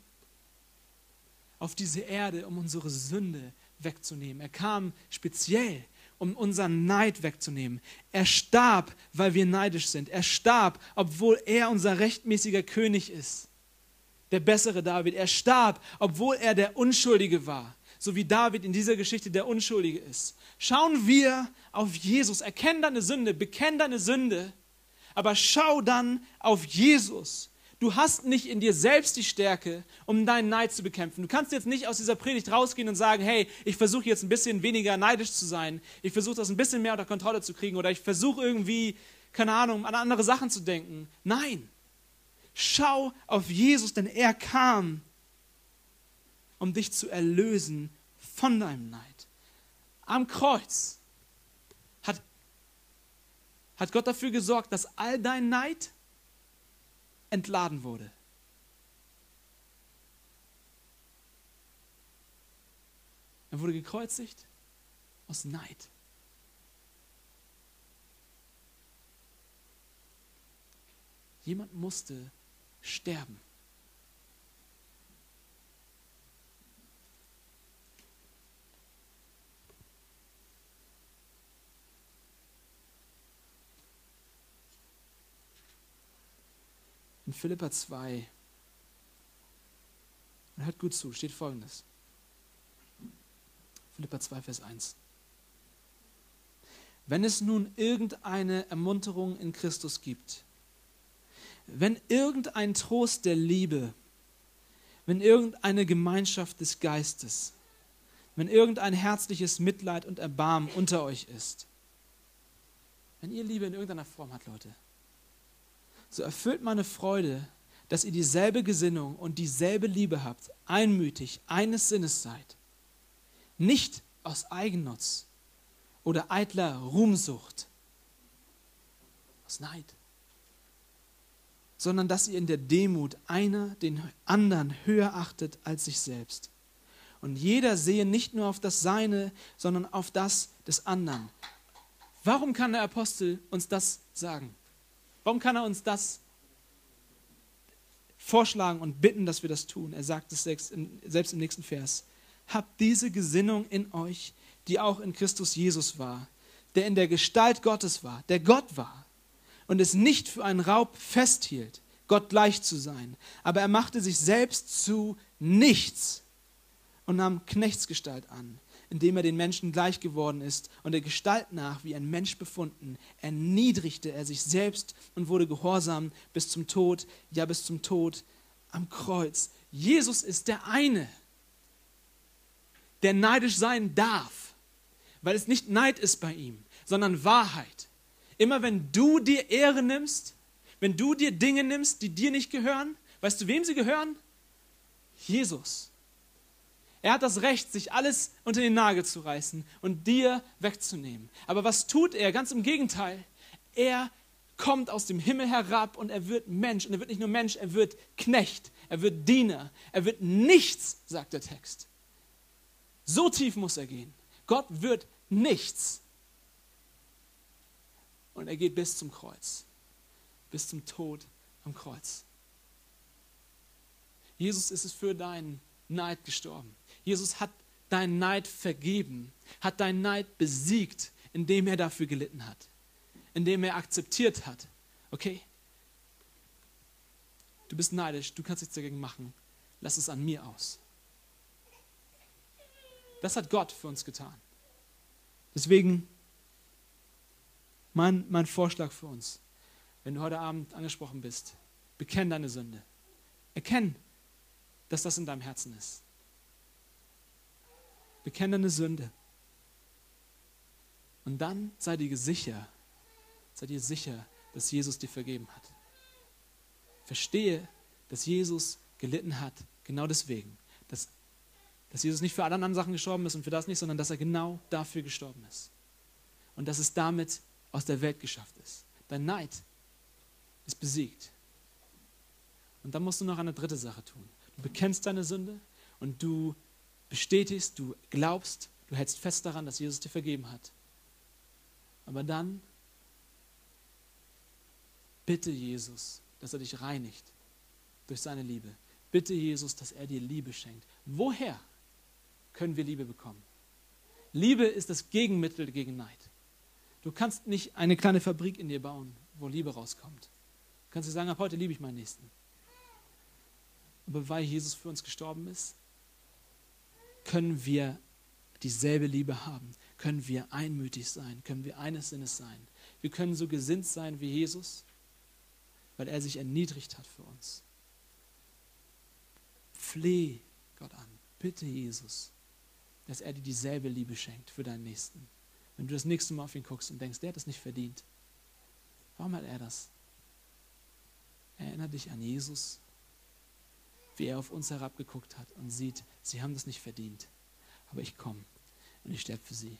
auf diese Erde, um unsere Sünde wegzunehmen. Er kam speziell, um unseren Neid wegzunehmen. Er starb, weil wir neidisch sind. Er starb, obwohl er unser rechtmäßiger König ist. Der bessere David. Er starb, obwohl er der Unschuldige war. So wie David in dieser Geschichte der Unschuldige ist. Schauen wir auf Jesus. Erkenn deine Sünde, bekenn deine Sünde. Aber schau dann auf Jesus Du hast nicht in dir selbst die Stärke, um deinen Neid zu bekämpfen. Du kannst jetzt nicht aus dieser Predigt rausgehen und sagen, hey, ich versuche jetzt ein bisschen weniger neidisch zu sein. Ich versuche das ein bisschen mehr unter Kontrolle zu kriegen oder ich versuche irgendwie, keine Ahnung, an andere Sachen zu denken. Nein. Schau auf Jesus, denn er kam, um dich zu erlösen von deinem Neid. Am Kreuz hat, hat Gott dafür gesorgt, dass all dein Neid entladen wurde. Er wurde gekreuzigt aus Neid. Jemand musste sterben. In Philippa 2. Und hört gut zu, steht folgendes. Philippa 2, Vers 1. Wenn es nun irgendeine Ermunterung in Christus gibt, wenn irgendein Trost der Liebe, wenn irgendeine Gemeinschaft des Geistes, wenn irgendein herzliches Mitleid und Erbarmen unter euch ist, wenn ihr Liebe in irgendeiner Form habt, Leute, so erfüllt meine Freude, dass ihr dieselbe Gesinnung und dieselbe Liebe habt, einmütig, eines Sinnes seid. Nicht aus Eigennutz oder eitler Ruhmsucht, aus Neid, sondern dass ihr in der Demut einer den anderen höher achtet als sich selbst. Und jeder sehe nicht nur auf das Seine, sondern auf das des anderen. Warum kann der Apostel uns das sagen? Warum kann er uns das vorschlagen und bitten, dass wir das tun? Er sagt es selbst im nächsten Vers. Habt diese Gesinnung in euch, die auch in Christus Jesus war, der in der Gestalt Gottes war, der Gott war und es nicht für einen Raub festhielt, Gott gleich zu sein. Aber er machte sich selbst zu nichts und nahm Knechtsgestalt an indem er den Menschen gleich geworden ist und der Gestalt nach wie ein Mensch befunden, erniedrigte er sich selbst und wurde gehorsam bis zum Tod, ja bis zum Tod am Kreuz. Jesus ist der eine, der neidisch sein darf, weil es nicht Neid ist bei ihm, sondern Wahrheit. Immer wenn du dir Ehre nimmst, wenn du dir Dinge nimmst, die dir nicht gehören, weißt du, wem sie gehören? Jesus. Er hat das Recht, sich alles unter den Nagel zu reißen und dir wegzunehmen. Aber was tut er? Ganz im Gegenteil. Er kommt aus dem Himmel herab und er wird Mensch. Und er wird nicht nur Mensch, er wird Knecht, er wird Diener, er wird nichts, sagt der Text. So tief muss er gehen. Gott wird nichts. Und er geht bis zum Kreuz, bis zum Tod am Kreuz. Jesus ist es für deinen Neid gestorben. Jesus hat deinen Neid vergeben, hat deinen Neid besiegt, indem er dafür gelitten hat, indem er akzeptiert hat. Okay? Du bist neidisch, du kannst nichts dagegen machen. Lass es an mir aus. Das hat Gott für uns getan. Deswegen mein, mein Vorschlag für uns, wenn du heute Abend angesprochen bist, bekenn deine Sünde. Erkenn, dass das in deinem Herzen ist. Bekenne eine Sünde. Und dann sei dir sicher, sei dir sicher, dass Jesus dir vergeben hat. Verstehe, dass Jesus gelitten hat, genau deswegen. Dass, dass Jesus nicht für alle anderen Sachen gestorben ist und für das nicht, sondern dass er genau dafür gestorben ist. Und dass es damit aus der Welt geschafft ist. Dein Neid ist besiegt. Und dann musst du noch eine dritte Sache tun. Du bekennst deine Sünde und du bestätigst, du glaubst, du hältst fest daran, dass Jesus dir vergeben hat. Aber dann bitte Jesus, dass er dich reinigt durch seine Liebe. Bitte Jesus, dass er dir Liebe schenkt. Woher können wir Liebe bekommen? Liebe ist das Gegenmittel gegen Neid. Du kannst nicht eine kleine Fabrik in dir bauen, wo Liebe rauskommt. Du kannst dir sagen, ab heute liebe ich meinen Nächsten. Aber weil Jesus für uns gestorben ist, können wir dieselbe Liebe haben, können wir einmütig sein, können wir eines Sinnes sein. Wir können so gesinnt sein wie Jesus, weil er sich erniedrigt hat für uns. Fleh Gott an, bitte Jesus, dass er dir dieselbe Liebe schenkt für deinen Nächsten. Wenn du das nächste Mal auf ihn guckst und denkst, der hat es nicht verdient, warum hat er das? Erinnere dich an Jesus, wie er auf uns herabgeguckt hat und sieht, sie haben das nicht verdient, aber ich komme und ich sterbe für sie.